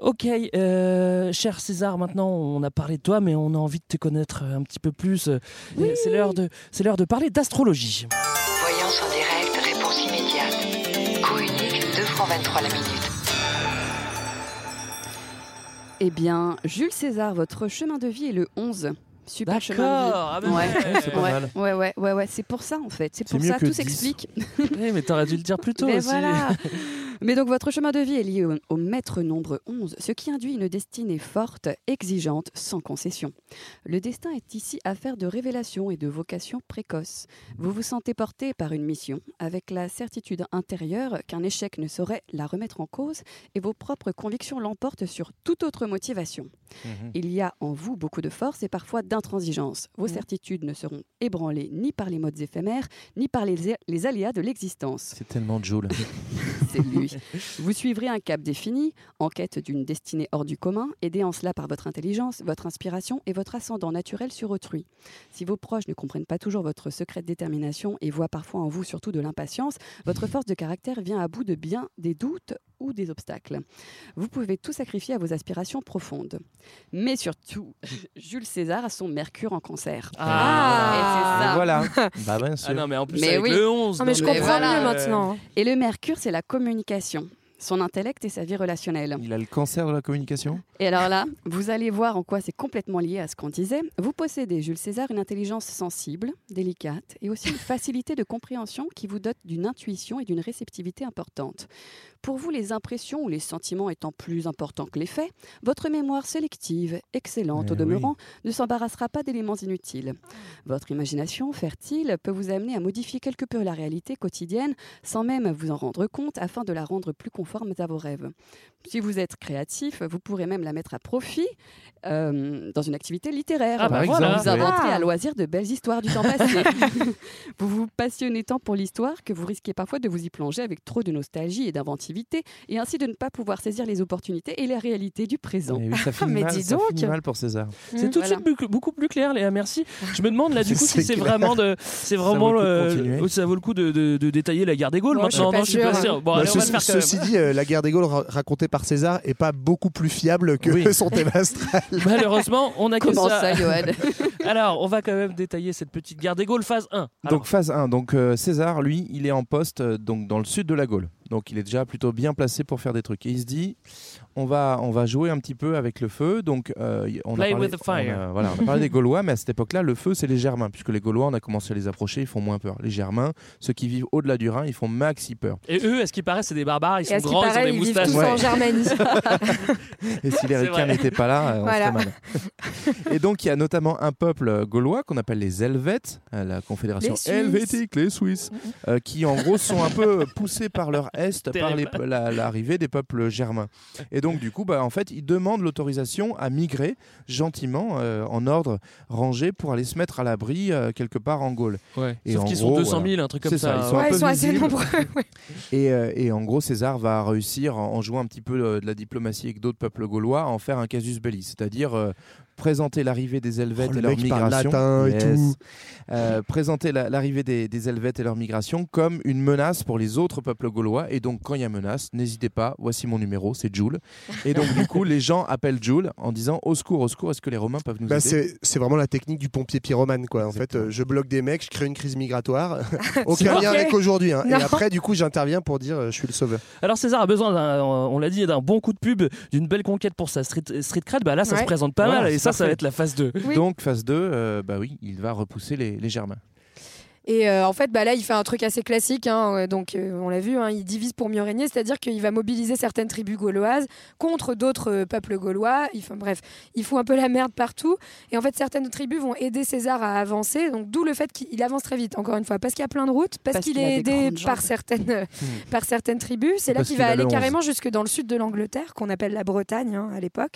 Ok, euh, cher César, maintenant on a parlé de toi, mais on a envie de te connaître un petit peu plus. Euh, C'est l'heure de, c'est l'heure de parler d'astrologie. Voyance en direct, réponse immédiate. Coût unique, 2 francs 23 la minute. Eh bien, Jules César, votre chemin de vie est le 11. Super chemin de vie. D'accord, ah ben ouais. ouais. C'est pas ouais, mal. ouais, ouais, ouais, ouais, c'est pour ça en fait. C'est pour mieux ça, que tout 10. s'explique. Eh, mais t'aurais dû le dire plus tôt Mais aussi. voilà. Mais donc votre chemin de vie est lié au, au maître nombre 11, ce qui induit une destinée forte, exigeante, sans concession. Le destin est ici affaire de révélation et de vocation précoce. Vous vous sentez porté par une mission, avec la certitude intérieure qu'un échec ne saurait la remettre en cause, et vos propres convictions l'emportent sur toute autre motivation. Il y a en vous beaucoup de force et parfois d'intransigeance. Vos certitudes ne seront ébranlées ni par les modes éphémères, ni par les, les aléas de l'existence. C'est tellement Joule. C'est lui. Vous suivrez un cap défini, en quête d'une destinée hors du commun, aidé en cela par votre intelligence, votre inspiration et votre ascendant naturel sur autrui. Si vos proches ne comprennent pas toujours votre secrète détermination et voient parfois en vous surtout de l'impatience, votre force de caractère vient à bout de bien des doutes ou des obstacles. Vous pouvez tout sacrifier à vos aspirations profondes. Mais surtout, Jules César a son Mercure en cancer. Ah. Et c'est ça. Voilà. bah bien sûr. Ah non, mais en plus Mais avec oui. le 11. Non, mais je comprends mieux maintenant. Et le Mercure, c'est la communication, son intellect et sa vie relationnelle. Il a le cancer de la communication? Et alors là, vous allez voir en quoi c'est complètement lié à ce qu'on disait. Vous possédez, Jules César, une intelligence sensible, délicate et aussi une facilité de compréhension qui vous dote d'une intuition et d'une réceptivité importante. Pour vous, les impressions ou les sentiments étant plus importants que les faits, votre mémoire sélective, excellente Eh au demeurant, ne s'embarrassera pas d'éléments inutiles. Votre imagination fertile peut vous amener à modifier quelque peu la réalité quotidienne sans même vous en rendre compte afin de la rendre plus conforme à vos rêves. Si vous êtes créatif, vous pourrez même la mettre à profit euh, dans une activité littéraire. Ah, bah voilà. Vous inventerez Ah. à loisir de belles histoires du temps passé. vous vous passionnez tant pour l'histoire que vous risquez parfois de vous y plonger avec trop de nostalgie et d'inventivité et ainsi de ne pas pouvoir saisir les opportunités et les réalités du présent. Eh oui, ça finit, Mais mal, dis ça donc. finit mal pour César. C'est tout de Voilà. suite beaucoup, plus clair, Léa. Merci. Je me demande là du coup si c'est vraiment de, c'est Ça vraiment vaut le coup de euh, continuer. oh, ça vaut le coup de, de- de détailler la guerre des Gaules Bon, je suis maintenant. pas non, je suis pas sûre, sûr. Bon, Bah, allez, on va ceci, dit, euh, la guerre des Gaules ra- racontée par César est pas beaucoup plus fiable que Oui. son thème astral. Malheureusement, on a que Comment ça. ça, Alors, on va quand même détailler cette petite guerre des Gaules phase 1. Alors, Donc phase 1, donc euh, César, lui, il est en poste euh, donc dans le sud de la Gaule. Donc il est déjà plutôt bien placé pour faire des trucs. Et il se dit, on va, on va jouer un petit peu avec le feu. Donc euh, on, a Play parlé, with the fire. on a- voilà, on a parlé des Gaulois, mais à cette époque-là, le feu, c'est les Germains. Puisque les Gaulois, on a commencé à les approcher, ils font moins peur. Les Germains, ceux qui vivent au-delà du Rhin, ils font maxi peur. Et eux, est-ce qu'ils paraissent c'est des barbares Ils Et sont grands, ils ont des moustaches. tous en Germanie. Et si les Ricains n'étaient pas là, euh, on Voilà. serait mal. Et donc il y a notamment un peuple gaulois qu'on appelle les Helvètes, euh, la confédération Les helvétique, les Suisses, euh, qui en gros sont un peu poussés par leur est, par la- l'arrivée des peuples germains. Et donc du coup, bah, en fait, ils demandent l'autorisation à migrer gentiment euh, en ordre rangé pour aller se mettre à l'abri euh, quelque part en Gaule. Ouais. Et Sauf qu'ils sont 200 000, voilà. un truc comme ça. ça, ils sont un Ouais, peu ils sont assez nombreux. ouais. Et, euh, et en gros, César va réussir, en en jouant un petit peu euh, de la diplomatie avec d'autres peuples gaulois, à en faire un casus belli, c'est-à-dire euh, présenter l'arrivée des Helvètes Oh, le et leur mec parle migration. latin et tout. Euh, présenter la- l'arrivée des, des Helvètes et leur migration comme une menace pour les autres peuples gaulois. Et donc, quand il y a menace, n'hésitez pas, voici mon numéro, c'est Jules. Et donc, du coup, les gens appellent Jules en disant au secours, au secours, est-ce que les Romains peuvent nous Bah, aider? c'est c'est vraiment la technique du pompier pyromane quoi. En fait, euh, je bloque des mecs, je crée une crise migratoire. Aucun lien avec aujourd'hui. hein. Et après, du coup, j'interviens pour dire euh, je suis le sauveur. Alors César a besoin, d'un, on l'a dit, d'un bon coup de pub, d'une belle conquête pour sa street, street cred. Bah là, ça Ouais. se présente pas mal et c'est ça, ça va parfait. être la phase 2. Oui. Donc, phase 2, euh, bah oui, il va repousser les, les Germains. Et euh, en fait, bah là, il fait un truc assez classique. hein, euh, donc, euh, on l'a vu, hein, il divise pour mieux régner, c'est-à-dire qu'il va mobiliser certaines tribus gauloises contre d'autres euh, peuples gaulois. Il, enfin, bref, il fout un peu la merde partout. Et en fait, certaines tribus vont aider César à avancer. Donc, d'où le fait qu'il avance très vite. Encore une fois, parce qu'il y a plein de routes, parce, Parce qu'il est aidé par jambes. certaines, par certaines tribus. C'est là qu'il va aller carrément jusque dans le sud de l'Angleterre, qu'on appelle la Bretagne hein, à l'époque.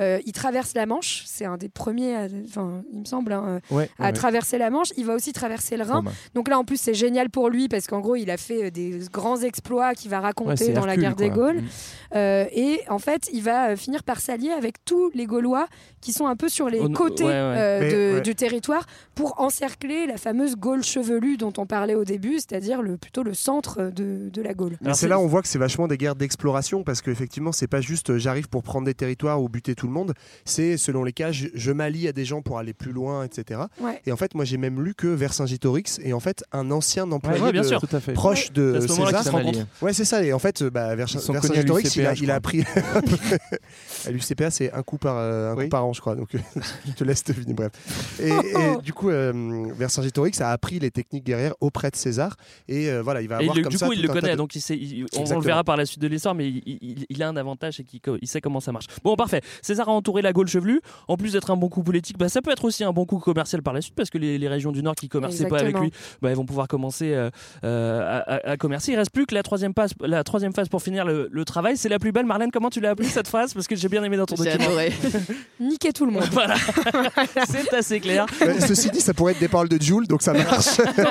Euh, il traverse la Manche. C'est un des premiers, à- enfin, il me semble, Ouais, à ouais. traverser la Manche. Il va aussi traverser le Rhin. Donc là, en plus, c'est génial pour lui parce qu'en gros, il a fait euh, des grands exploits qu'il va raconter dans la guerre des. Gaules. Mm. Euh, et en fait, il va euh, finir par s'allier avec tous les Gaulois qui sont un peu sur les côtés ouais, ouais. euh, Mais, de- ouais. du territoire pour encercler la fameuse Gaule chevelue dont on parlait au début, c'est-à-dire le, plutôt le centre de, de la Gaule. C'est là où on voit que c'est vachement des guerres d'exploration parce qu'effectivement c'est pas juste j'arrive pour prendre des territoires ou buter tout le monde, c'est selon les cas je, je m'allie à des gens pour aller plus loin, etc. Ouais. Et en fait moi j'ai même lu que Vercingétorix est en fait un ancien employé ouais, bien de- sûr. Tout à fait. proche de à ce César. se. Ouais c'est ça et en fait euh, bah, Vercingétorix il a, il a appris à l'UCPA c'est un coup par euh, un Oui. coup par an je crois donc euh, je te laisse deviner bref. Et, et du coup euh, Vercingétorix a appris les techniques guerrières auprès de César et euh, voilà il va Et avoir le- comme du ça coup, il le connaît, de- donc il sait, il- on- on, le verra par la suite de l'histoire, mais il, il- il a un avantage, c'est qu'il sait comment ça marche. Bon, parfait. César a entouré la Gaule chevelue. En plus d'être un bon coup politique, bah, ça peut être aussi un bon coup commercial par la suite, parce que les, les régions du Nord qui commerçaient pas avec Exactement. Bah, elles vont pouvoir commencer euh, euh, à, commercer. Il reste plus que la troisième phase, la troisième phase pour finir le, le travail. C'est la plus belle. Marlène, comment tu l'as appelée cette phrase? Parce que j'ai bien aimé dans ton J'ai document. adoré. Niquer tout le monde. Voilà, c'est assez clair. Euh, Ceci dit, ça pourrait être des paroles de Jules, donc ça marche.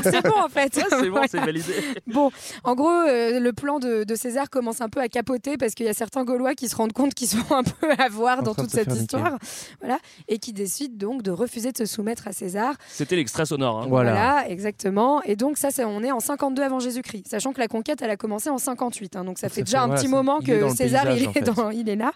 C'est bon en fait. C'est bon, c'est validé. Bon, en gros, euh, le plan de, de César commence un peu à capoter parce qu'il y a certains Gaulois qui se rendent compte qu'ils sont un peu à voir En dans toute cette niquer. histoire, voilà, et qui décident donc de refuser de se soumettre à César. C'était l'extrait sonore. hein. Voilà. exactement. Et donc ça, on est en 52 avant Jésus-Christ, sachant que la conquête, elle a commencé en 58. hein. donc ça fait déjà un petit moment il est dans que César, paysage, il, en est dans- il est là.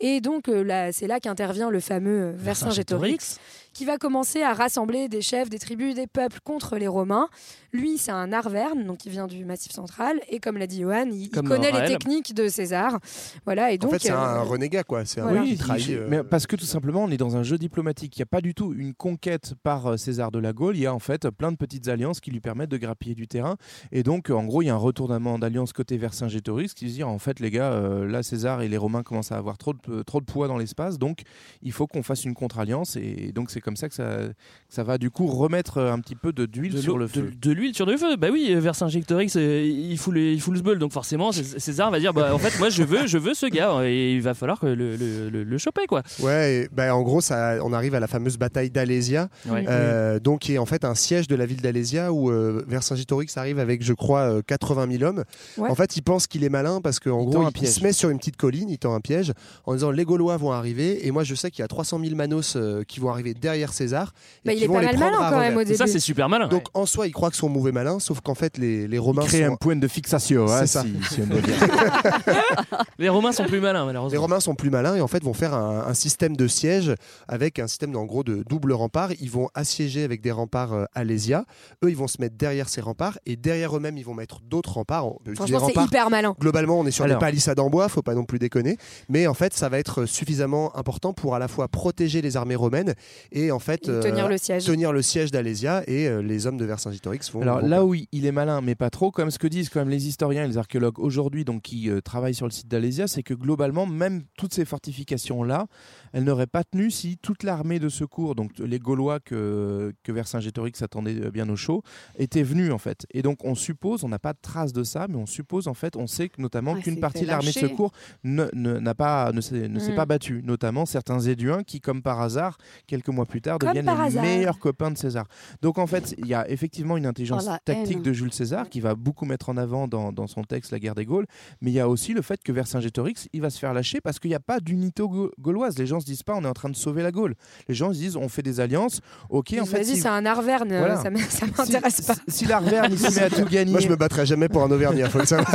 Et donc euh, là, c'est là qu'intervient le fameux euh, Vercingétorix, qui va commencer à rassembler des chefs, des tribus, des peuples contre les Romains. Lui, c'est un Arverne, donc il vient du Massif central, et comme l'a dit Johan, il, connaît les techniques de César. Voilà, et En donc. fait, c'est un euh, renégat, quoi. C'est un voilà. Oui, trahit. il- euh, mais parce que tout simplement, on est dans un jeu diplomatique. Il n'y a pas du tout une conquête par César de la Gaule. Il y a en fait plein de petites alliances qui lui permettent de grappiller du terrain. Et donc, en gros, il y a un retournement d'alliance côté Vercingétorix qui se dit en fait, les gars, euh, là, César et les Romains commencent à avoir trop de, trop de poids dans l'espace. Donc, il faut qu'on fasse une contre-alliance. Et donc, c'est comme ça que ça, que ça va du coup remettre euh, un petit peu de- d'huile sur le feu. de- de l'huile sur le feu. Bah oui, Vercingétorix, euh, il fout le, il fout le sbeul, donc forcément, Cés- César va dire, bah en fait, moi je veux, je veux ce gars, et il va falloir que le, le, le- le choper quoi. Ouais, bah, en gros, ça, on arrive à la fameuse bataille d'Alésia, Ouais. euh, donc qui est en fait un siège de la ville d'Alésia où euh, Vercingétorix arrive avec, je crois, euh, 80 000 hommes. Ouais. En fait, il pense qu'il est malin parce qu'en gros, il, il se met sur une petite colline, il tend un piège en disant les Gaulois vont arriver et moi je sais qu'il y a 300 000 manos euh, qui vont arriver derrière César. Et bah, qui il est vont pas les mal prendre malin quand même au début. ça, c'est super malin. Donc en soi, il croit que son mauvais malin, sauf qu'en fait, les, les Romains Créer sont. un point de fixation, hein, C'est ça. si, si on doit dire. Les Romains sont plus malins, Les malheureusement. Romains sont plus malins et en fait vont faire un, un système de siège avec un système en gros de double rempart. Ils vont assiéger avec des remparts euh, Alésia. Eux, ils vont se mettre derrière ces remparts et derrière eux-mêmes, ils vont mettre d'autres remparts. Franchement, c'est hyper malin. Globalement, on est sur Alors. des palissades en bois, faut pas non plus déconner. Mais en fait, ça va être suffisamment important pour à la fois protéger les armées romaines et en fait Et tenir le siège. tenir le siège d'Alésia. Et euh, les hommes de Vercingétorix vont. Alors là où il- est malin, mais pas trop, comme ce que disent quand même les historiens et les archéologues aujourd'hui, donc qui euh, travaillent sur le site d'Alésia, c'est que globalement, même toutes ces fortifications-là, elles n'auraient pas tenu si toute l'armée de secours, donc les Gaulois que, que Vercingétorix attendait euh, bien au chaud, étaient venus en fait. Et donc on suppose, on n'a pas de trace de ça, mais on suppose en fait, on sait que notamment Ouais, qu'une partie de l'armée de secours ne, ne- n'a pas, ne s'est, s'est Mm. pas battue, notamment certains Éduins qui, comme par hasard, quelques mois plus tard, Comme deviennent les hasard. meilleurs copains de César. Donc en fait, il y a effectivement une intelligence Oh, tactique haine. de Jules César qui va beaucoup mettre en avant dans, dans son texte La guerre des Gaules, mais il y a aussi le fait que Vercingétorix, il va se faire lâcher parce qu'il n'y a pas d'unité gau- gauloise. Les gens se disent pas on est en train de sauver la Gaule. Les gens se disent on fait des alliances. Ok, Ils en fait, si, c'est un Arverne, euh, Voilà. ça si, m'intéresse pas. si l'Arverne il se met à tout gagner, Moi, je me battrai jamais pour un Auvergnat, faut le savoir.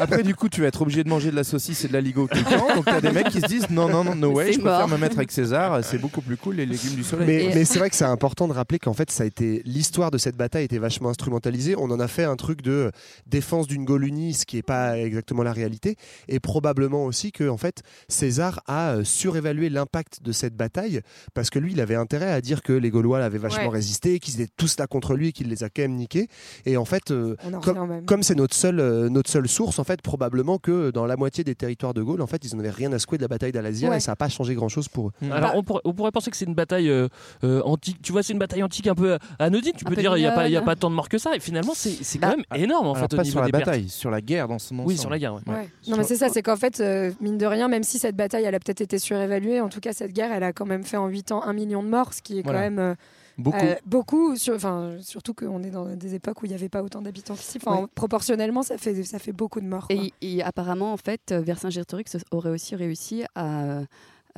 après du coup tu vas être obligé de manger de la saucisse et de la ligo tout le temps. Donc t'as des mecs qui se disent non non non no way, je préfère mort. me mettre avec César, c'est beaucoup plus cool les légumes du soleil. Mais, mais c'est vrai que c'est important de rappeler qu'en fait, ça a été l'histoire de cette bataille était vachement instrumentalisée. On en a fait un truc de défense d'une Gaule unie, ce qui n'est pas exactement la réalité, et probablement aussi que en fait, César a euh, surévalué l'impact de cette bataille parce que lui, il avait intérêt à dire que les Gaulois avaient vachement Ouais. résisté, qu'ils étaient tous là contre lui et qu'il les a quand même niqués. Et en fait, euh, en comme c'est notre seule euh, notre seule source, en fait, probablement que dans la moitié des territoires de Gaule, en fait, ils n'en avaient rien à secouer de la bataille d'Alasia Ouais. et ça n'a pas changé grand chose pour eux. Alors, on, pourrait, on pourrait penser que c'est une bataille euh, euh, antique. Tu vois, c'est une bataille antique un peu anodine. Tu Un peux peu dire, il n'y a, pas- il y a mignonne. pas tant de morts que ça. Et finalement, c'est quand même énorme en Alors, fait, au pas niveau sur la des pertes. bataille, sur la guerre dans son ensemble. Oui, sur la guerre. ouais. Ouais. Non, mais c'est ça, c'est qu'en fait, euh, mine de rien, même si cette bataille, elle a peut-être été surévaluée, en tout cas, cette guerre, elle a quand même fait en 8 ans un million de morts, ce qui est Voilà. quand même. euh, Beaucoup. euh, beaucoup, sur- enfin, surtout qu'on est dans des époques où il n'y avait pas autant d'habitants qu'ici. Enfin, Ouais. Proportionnellement, ça fait, ça fait beaucoup de morts. Et, et apparemment, en fait, Vercingétorix aurait aussi réussi à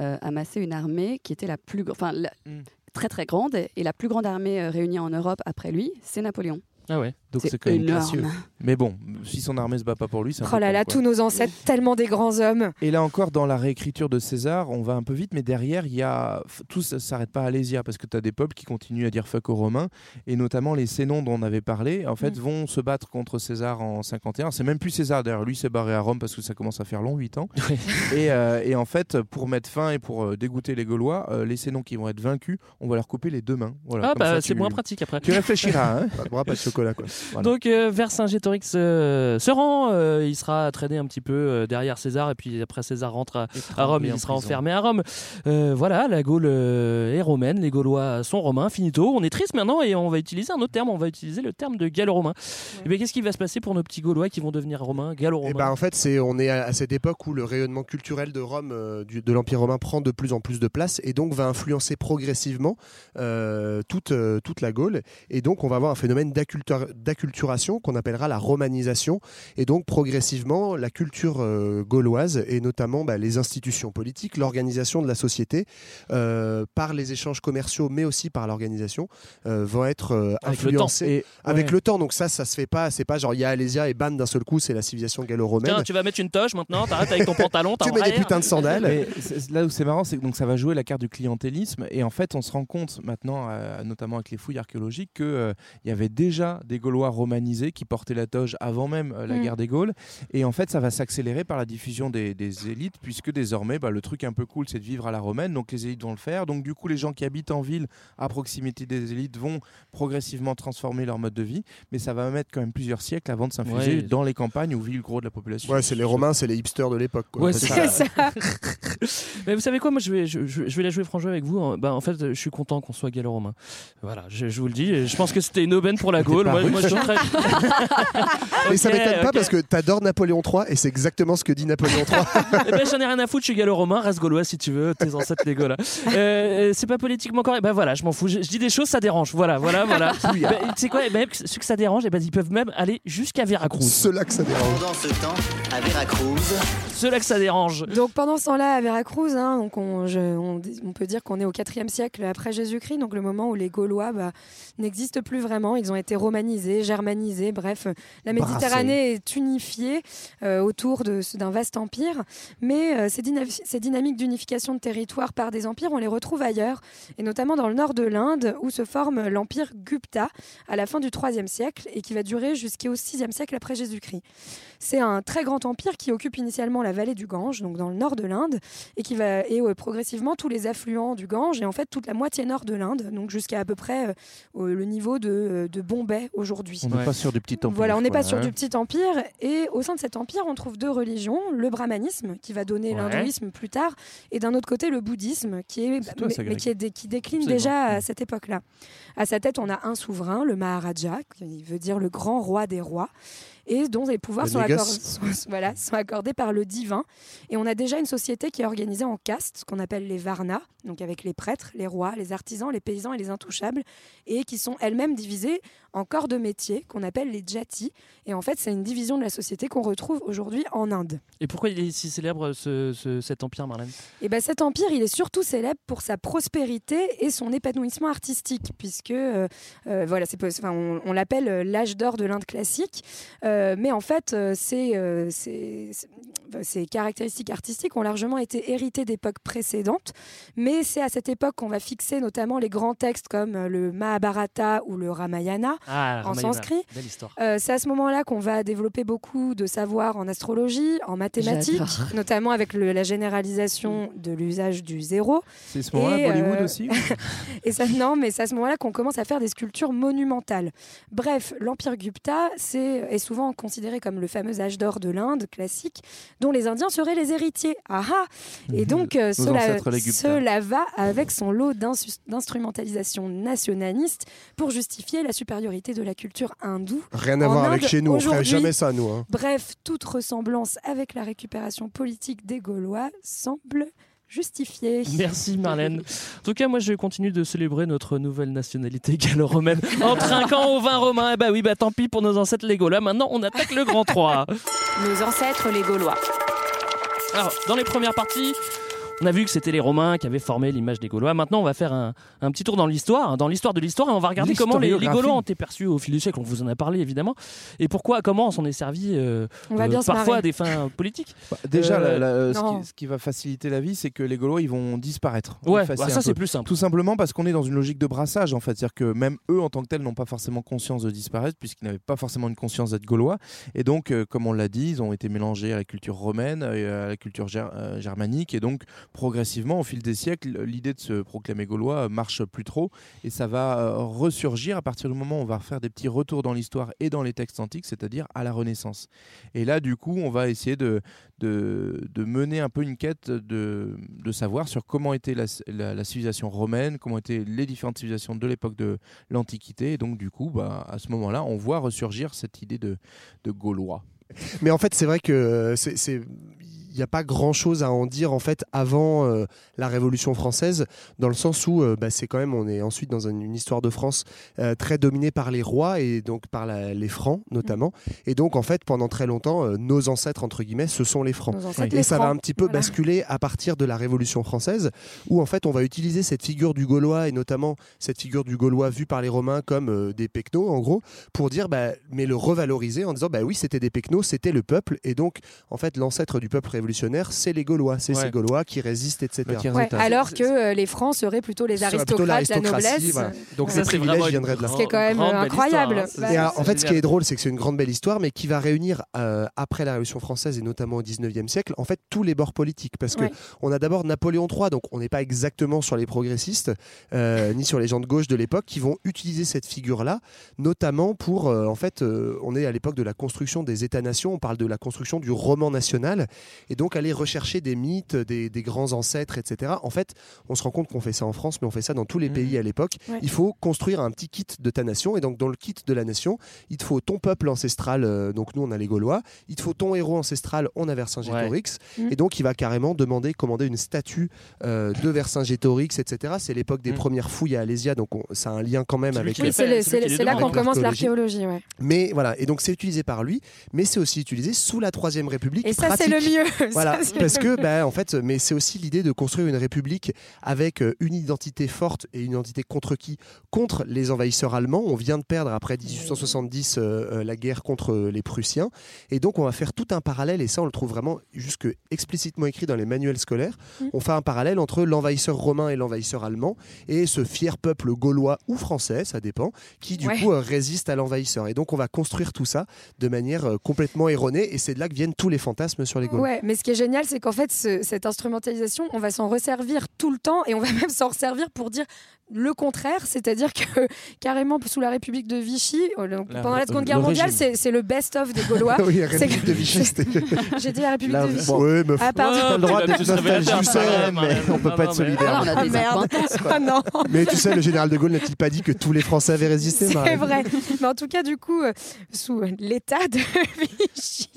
euh, amasser une armée qui était la plus, enfin, la- Mm. très très grande. Et la plus grande armée euh, réunie en Europe après lui, c'est Napoléon. Ah ouais. Donc C'est quand même énorme. gracieux. Mais bon, si son armée se bat pas pour lui, c'est un Oh là là, tous nos ancêtres, tellement des grands hommes. Et là encore, dans la réécriture de César, on va un peu vite, mais derrière, il y a tout ça s'arrête pas à Alésia parce que tu as des peuples qui continuent à dire fuck aux Romains, et notamment les Sénons dont on avait parlé, en fait, Mm. vont se battre contre César en 51. C'est même plus César, d'ailleurs, lui s'est barré à Rome parce que ça commence à faire long, 8 ans. et, euh, et en fait, pour mettre fin et pour euh, dégoûter les Gaulois, euh, les Sénons qui vont être vaincus, on va leur couper les deux mains. Voilà, Ah comme bah ça, c'est tu- moins pratique après. Tu réfléchiras. Hein Pas de bras, pas de chocolat, quoi. Voilà. Donc euh, Vercingétorix euh, se rend, euh, il sera traîné un petit peu euh, derrière César et puis après César rentre à, à Rome, en il sera prison. enfermé à Rome. Euh, voilà, la Gaule euh, est romaine, les Gaulois sont romains, finito. On est triste maintenant et on va utiliser un autre terme, on va utiliser le terme de gallo-romain. Et bien qu'est-ce qui va se passer pour nos petits Gaulois qui vont devenir romains, gallo-romains ben en fait, c'est on est à, à cette époque où le rayonnement culturel de Rome, euh, du- de l'Empire romain, prend de plus en plus de place et donc va influencer progressivement euh, toute euh, toute la Gaule. Et donc on va avoir un phénomène d'accultura- d'acculturation qu'on appellera la romanisation. Et donc progressivement, la culture euh, gauloise et notamment bah, les institutions politiques, l'organisation de la société, euh, par les échanges commerciaux, mais aussi par l'organisation, euh, vont être euh, Avec le temps. influencés Et- avec ouais. le temps. Donc ça, ça se fait pas. C'est pas genre il y a Alésia et bam d'un seul coup, c'est la civilisation gallo-romaine. Tiens, tu vas mettre une toche maintenant, t'arrêtes avec ton pantalon, Tu mets des putains de sandales. Mais là où c'est marrant, c'est que donc ça va jouer la carte du clientélisme et en fait on se rend compte maintenant, euh, notamment avec les fouilles archéologiques, que euh, il y avait déjà des Gaulois romanisés qui portaient la toge avant même euh, la Mm. guerre des Gaules et en fait ça va s'accélérer par la diffusion des, des élites puisque désormais bah, le truc un peu cool c'est de vivre à la romaine donc les élites vont le faire donc du coup les gens qui habitent en ville à proximité des élites vont progressivement transformer leur mode de vie mais ça va mettre quand même plusieurs siècles avant de s'infuser Ouais. dans les campagnes où vit le gros de la population. Ouais, c'est les Romains, c'est les hipsters de l'époque. Ouais, c'est ça. Mais vous savez quoi, moi je vais, je, vais la jouer franc jeu avec vous. Bah, en fait, je suis content qu'on soit gallo-romain. Voilà, je, je vous le dis. Je pense que c'était une aubaine pour la Gaule. Moi, moi, je Mais ça m'étonne pas parce que t'adores Napoléon III et c'est exactement ce que dit Napoléon III. Eh ben, j'en ai rien à foutre, je suis gallo-romain, reste gaulois si tu veux, tes ancêtres les Gaulois. Euh, euh, c'est pas politiquement correct. Ben voilà, je m'en fous. Je, je dis des choses, ça dérange. Voilà, voilà, voilà. Oui, Ben, tu sais quoi ben, Ceux que ça dérange, eh ben, ils peuvent même aller jusqu'à Veracruz. Ceux-là que ça dérange. Pendant ce temps, à Veracruz, Ceux-là que ça dérange. Donc pendant ce temps-là, à Veracruz, hein, donc on, je- on- on peut dire qu'on est au 4e siècle après Jésus-Christ, donc le moment où les Gaulois bah, n'existent plus vraiment. Ils ont été romanisés, germanisés, bref, la Brassés. Méditerranée est unifiée euh, autour d'un vaste empire. Mais euh, ces, dyna- ces dynamiques d'unification de territoire par des empires, on les retrouve ailleurs, et notamment dans le nord de l'Inde, où se forme l'empire Gupta à la fin du 3e siècle et qui va durer jusqu'au 6e siècle après Jésus-Christ. C'est un très grand empire qui occupe initialement la vallée du Gange, donc dans le nord de l'Inde, et qui va et euh, progressivement tous les affluents du Gange et en fait toute la moitié nord de l'Inde, donc jusqu'à à peu près euh, le niveau de, euh, de Bombay aujourd'hui. On n'est pas sur du petit empire. Voilà, on n'est pas sur hein. du petit empire. Et au sein de cet empire, on trouve deux religions le brahmanisme, qui va donner Ouais. l'hindouisme plus tard, et d'un autre côté, le bouddhisme, qui, est, toi, mais, ça, mais Greg. qui, est dé- qui décline déjà à cette époque-là. À sa tête, on a un souverain, le Maharaja, qui veut dire le grand roi des rois. Et dont les pouvoirs sont, négoce. accor- sont- voilà, sont accordés par le divin. Et on a déjà une société qui est organisée en castes, ce qu'on appelle les varnas, donc avec les prêtres, les rois, les artisans, les paysans et les intouchables, et qui sont elles-mêmes divisées en corps de métier qu'on appelle les jatis. Et en fait, c'est une division de la société qu'on retrouve aujourd'hui en Inde. Et pourquoi il est si célèbre ce- ce- cet empire, Marlène? Et ben cet empire, il est surtout célèbre pour sa prospérité et son épanouissement artistique, puisque euh, euh, voilà, c'est, pas- enfin, on, on l'appelle euh, l'âge d'or de l'Inde classique, Euh, mais en fait, euh, euh, ces caractéristiques artistiques ont largement été héritées d'époques précédentes, mais c'est à cette époque qu'on va fixer notamment les grands textes comme euh, le Mahabharata ou le Ramayana Ah, en Ramayana, sanskrit. Euh, c'est à ce moment-là qu'on va développer beaucoup de savoir en astrologie, en mathématiques, J'adore. notamment avec le- la généralisation de l'usage du zéro. C'est ce moment-là, Et, Bollywood euh, aussi Et ça, non, mais c'est à ce moment-là qu'on commence à faire des sculptures monumentales. Bref, l'Empire Gupta c'est, est souvent considéré comme le fameux âge d'or de l'Inde classique, dont les Indiens seraient les héritiers. Ah ah Et donc, euh, cela, va avec son lot d'instrumentalisation nationaliste pour justifier la supériorité de la culture hindoue. Rien à voir avec chez nous, on ferait jamais ça, nous. hein. Bref, toute ressemblance avec la récupération politique des Gaulois semble justifiée. Merci Marlène. En tout cas, moi je continue de célébrer notre nouvelle nationalité gallo-romaine en trinquant au vin romain. Eh bah oui, bah tant pis pour nos ancêtres les Gaulois. Maintenant, on attaque le grand 3. Nos ancêtres les Gaulois. Alors, dans les premières parties, on a vu que c'était les Romains qui avaient formé l'image des Gaulois. Maintenant, on va faire un, un petit tour dans l'histoire, dans l'histoire de l'histoire, et on va regarder comment les. Gaulois ont été perçus au fil du siècle. On vous en a parlé évidemment. Et pourquoi, comment on s'en est servi euh, On va bien se parfois à des fins politiques. Bah, Déjà, Euh, la- la- ce, qui, ce qui va faciliter la vie, c'est que les Gaulois, ils vont disparaître. Ouais, bah, ça c'est plus simple. Tout simplement parce qu'on est dans une logique de brassage, en fait. C'est-à-dire que même eux, en tant que tels, n'ont pas forcément conscience de disparaître, puisqu'ils n'avaient pas forcément une conscience d'être Gaulois. Et donc, euh, comme on l'a dit, ils ont été mélangés à la culture romaine, et à la culture ger- euh, germanique. Et donc, progressivement, au fil des siècles, l'idée de se proclamer Gaulois euh, marche plus trop. Et ça va euh, ressurgir à partir du moment où on va faire des petits retours dans l'histoire et dans les textes antiques, c'est-à-dire à la Renaissance. Et là, du coup, on va essayer de, de, mener un peu une quête de, de savoir sur comment était la, civilisation romaine, comment étaient les différentes civilisations de l'époque de l'Antiquité. Et donc, du coup, bah, à ce moment-là, on voit ressurgir cette idée de, de Gaulois. Mais en fait, c'est vrai que euh, c'est il n'y a pas grand chose à en dire en fait avant euh, la Révolution française, dans le sens où euh, bah, c'est quand même, on est ensuite dans une, une histoire de France euh, très dominée par les rois et donc par la- les francs notamment. Et donc en fait, pendant très longtemps, nos ancêtres entre guillemets, ce sont les francs. Et les ça va un petit peu Voilà. basculer à partir de la Révolution française, où en fait on va utiliser cette figure du Gaulois et notamment cette figure du Gaulois vue par les Romains comme des pecnos en gros, pour dire bah, mais le revaloriser en disant bah oui c'était des pecnos, c'était le peuple et donc en fait l'ancêtre du peuple révolutionnaire c'est les Gaulois, c'est Ouais. ces Gaulois qui résistent etc. Bah, Ouais, alors que euh, les Francs seraient plutôt les plutôt aristocrates, la noblesse. voilà. Donc Ça, privilèges viendraient de là. Ce qui est quand même incroyable. histoire, hein. Bah, Et alors, en fait, ce qui est drôle, c'est que c'est une grande belle histoire, mais qui va réunir euh, après la Révolution française et notamment au 19e siècle, en fait, tous les bords politiques. Parce que on a d'abord Napoléon III, donc on n'est pas exactement sur les progressistes, euh, ni sur les gens de gauche de l'époque, qui vont utiliser cette figure-là, notamment pour, euh, en fait, euh, on est à l'époque de la construction des États-nations, on parle de la construction du roman national, et donc aller rechercher des mythes, des, des grands ancêtres, etc. En fait, on se rend compte qu'on fait ça en France, mais on fait ça dans tous les Mhm. pays à l'époque. Ouais. Il faut construire un petit kit de ta nation, et donc dans le kit de la nation, il te faut ton peuple ancestral, euh, donc nous on a les Gaulois, il te faut ton héros ancestral, on a Vercingétorix, Ouais. et donc il va carrément demander, commander une statue euh, de Vercingétorix, etc. C'est l'époque des Mm. premières fouilles à Alésia, donc on- ça a un lien quand même avec... Oui, l'a c'est là qu'on commence l'archéologie. ouais. Mais voilà, et donc c'est utilisé par lui, mais c'est aussi utilisé sous la Troisième République. Et ça, c'est le mieux. Voilà, Ça, parce que, bah, en fait, mais c'est aussi l'idée de construire une république avec euh, une identité forte et une identité contre qui? Contre les envahisseurs allemands. On vient de perdre après 1870 euh, euh, la guerre contre les Prussiens, et donc on va faire tout un parallèle, et ça on le trouve vraiment jusque explicitement écrit dans les manuels scolaires. Mm. On fait un parallèle entre l'envahisseur romain et l'envahisseur allemand, et ce fier peuple gaulois ou français, ça dépend, qui du Ouais. coup euh, résiste à l'envahisseur. Et donc on va construire tout ça de manière euh, complètement erronée, et c'est de là que viennent tous les fantasmes sur les Gaulois. Ouais, mais ce qui est génial, c'est qu'en fait, ce- cette instrumentalisation, on va s'en resservir tout le temps et on va même s'en resservir pour dire le contraire, c'est-à-dire que carrément sous la République de Vichy, donc, La- pendant la Seconde Guerre mondiale, c'est c'est le best-of des Gaulois. oui, la C'est- République de Vichy, c'était. J'ai dit la République La- de Vichy. bon, Ouais, meuf. Ah, pardon. T'as le droit d'être nostalgique, ça, mais on peut Non, pas non, être mais- solidaire. Ah, on a Ah, des. Ah non Mais tu sais, le général de Gaulle n'a-t-il pas dit que tous les Français avaient résisté C'est Marie vrai. Mais en tout cas, du coup, euh, sous euh, l'état de Vichy,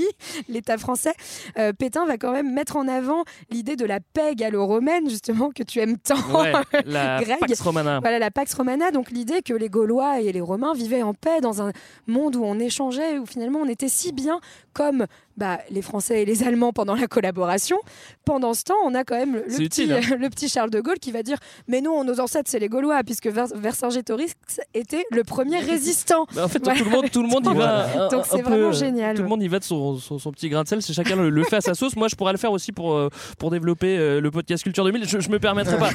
l'état français, euh, Pétain va quand même mettre en avant l'idée de la paix gallo-romaine, justement, que tu aimes tant. Ouais, la Greg. Voilà la Pax Romana, donc l'idée que les Gaulois et les Romains vivaient en paix dans un monde où on échangeait, où finalement on était si bien comme bah, les Français et les Allemands pendant la collaboration. Pendant ce temps, on a quand même le, C'est petit, utile, hein. le petit Charles de Gaulle qui va dire Mais non, nos ancêtres, c'est les Gaulois, puisque Vers- Vercingétorix était le premier résistant. Bah, en fait, Voilà. tout le monde, tout le monde y va. un- Donc c'est vraiment euh, génial. Tout le monde y va de son, son, son petit grain de sel. C'est chacun le, le fait à sa sauce. Moi, je pourrais le faire aussi pour euh, pour développer euh, le podcast Culture 2000. Je, je me permettrai pas.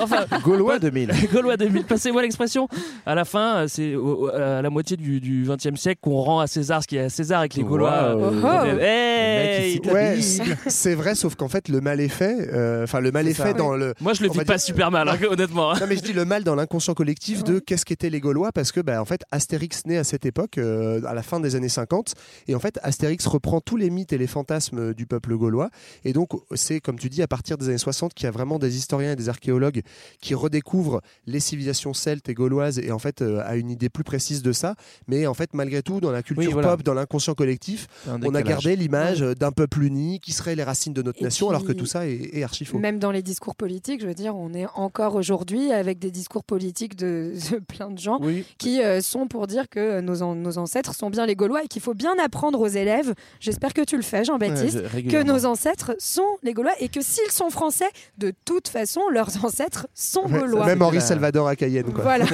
Enfin, Gaulois 2000. Gaulois 2000. Passez-moi l'expression. À la fin, euh, c'est à la moitié du, 20e siècle qu'on rend à César ce qui est à César avec les Gaulois. Euh, Hey Ouais, c'est- vrai, sauf qu'en fait, le mal est fait. euh, Enfin, le mal est, fait dans le. Moi, je le vis pas dire- super mal, hein, honnêtement. hein. Non, mais je dis le mal dans l'inconscient collectif de qu'est-ce qu'étaient les Gaulois parce que bah, en fait Astérix naît à cette époque euh, à la fin des années 50 et en fait Astérix reprend tous les mythes et les fantasmes du peuple gaulois et donc c'est comme tu dis à partir des années 60 qu'il y a vraiment des historiens et des archéologues qui redécouvrent les civilisations celtes et gauloises et en fait euh, a une idée plus précise de ça mais en fait malgré tout dans la culture Oui, voilà. pop dans l'inconscient collectif on a décalage. L'image d'un peuple uni qui serait les racines de notre Et nation alors que tout ça est, est archi faux. Même dans les discours politiques, je veux dire, on est encore aujourd'hui avec des discours politiques de, de plein de gens Oui. qui euh, sont pour dire que nos, an- nos ancêtres sont bien les Gaulois et qu'il faut bien apprendre aux élèves, j'espère que tu le fais Jean-Baptiste, Ouais, je- que nos ancêtres sont les Gaulois et que s'ils sont français, de toute façon, leurs ancêtres sont Ouais, Gaulois. même Henri Salvador à Cayenne quoi. Voilà.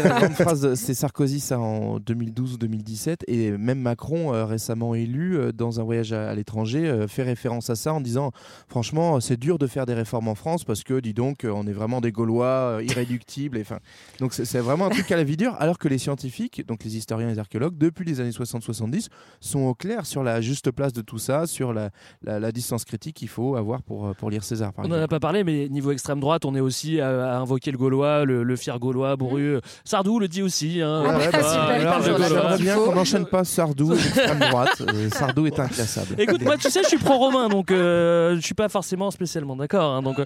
C'est Sarkozy ça en 2012 ou 2017 et même Macron euh, récemment élu euh, dans un voyage à, à l'étranger euh, fait référence à ça en disant franchement c'est dur de faire des réformes en France parce que dis donc euh, on est vraiment des Gaulois euh, irréductibles et enfin donc c'est vraiment un truc à la vie dure alors que les scientifiques donc les historiens et les archéologues depuis les années 60-70 sont au clair sur la juste place de tout ça sur la, la- la distance critique qu'il faut avoir pour, pour lire César par On n'en a pas parlé, mais niveau extrême droite, on est aussi à, à invoquer le Gaulois, le, le fier Gaulois, bourru. Sardou le dit aussi. Hein, Ah bah, Gaulois. droite. J'aimerais bien qu'on n'enchaîne pas Sardou et l'extrême droite. Euh, Sardou est inclassable. Écoute, moi, tu sais, je suis pro-romain, donc euh, je suis pas forcément spécialement d'accord. hein, donc euh,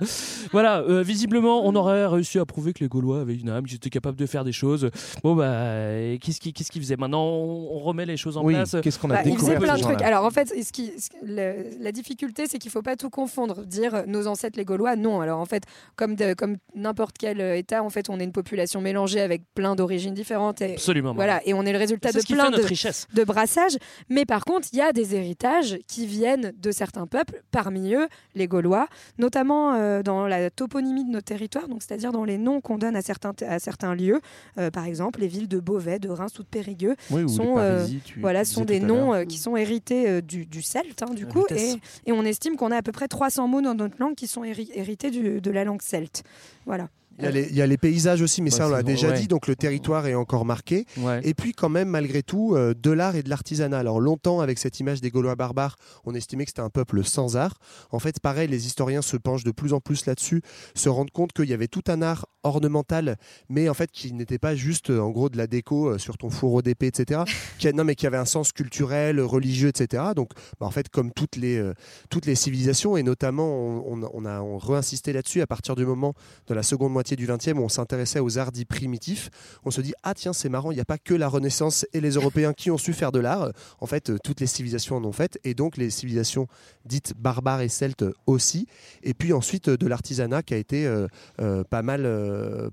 voilà, euh, visiblement, on aurait réussi à prouver que les Gaulois avaient une âme, qu'ils étaient capables de faire des choses. Bon, bah, qu'est-ce qu'ils faisaient Maintenant, on, remet les choses en Oui, place. qu'est-ce qu'on a Bah, il faisait découvert plein de trucs. Alors en fait, ce qui, ce- le- la difficulté, c'est qu'il faut pas tout confondre. Dire euh, nos ancêtres les Gaulois, non. Alors en fait, comme de- comme n'importe quel État, en fait, on est une population mélangée avec plein d'origines différentes. Et, Absolument. Voilà, et on est le résultat de plein de, de brassages. Mais par contre, il y a des héritages qui viennent de certains peuples, parmi eux les Gaulois, notamment euh, dans la toponymie de nos territoires, donc c'est-à-dire dans les noms qu'on donne à certains, à certains lieux. Euh, par exemple, les villes de Beauvais, de Reims ou de Périgueux Oui, sont, euh, Parisis, tu- voilà, tu sont des noms qui sont hérités du, du celte, hein, du La coup, et, et on estime qu'on a à peu près 300 mots dans notre langue qui sont héri- hérités du- de la langue celte. Voilà. Il y, a les, il y a les paysages aussi, mais Ouais, ça on l'a déjà ouais. dit, donc le territoire est encore marqué. Ouais. Et puis quand même, malgré tout, euh, de l'art et de l'artisanat. Alors longtemps, avec cette image des Gaulois barbares, on estimait que c'était un peuple sans art. En fait, pareil, les historiens se penchent de plus en plus là-dessus, se rendent compte qu'il y avait tout un art ornemental, mais en fait qui n'était pas juste, euh, en gros, de la déco euh, sur ton fourreau d'épée, etc. qui a- non, mais qui avait un sens culturel, religieux, etc. Donc, bah, en fait, comme toutes les, euh, toutes les civilisations, et notamment, on, on- on a on reinsisté là-dessus à partir du moment de la seconde moitié du 20e où on s'intéressait aux arts dits primitifs, on se dit ah tiens c'est marrant, il n'y a pas que la Renaissance et les Européens qui ont su faire de l'art. En fait, euh, toutes les civilisations en ont fait et donc les civilisations dites barbares et celtes aussi. Et puis ensuite euh, de l'artisanat qui a été euh, pas mal,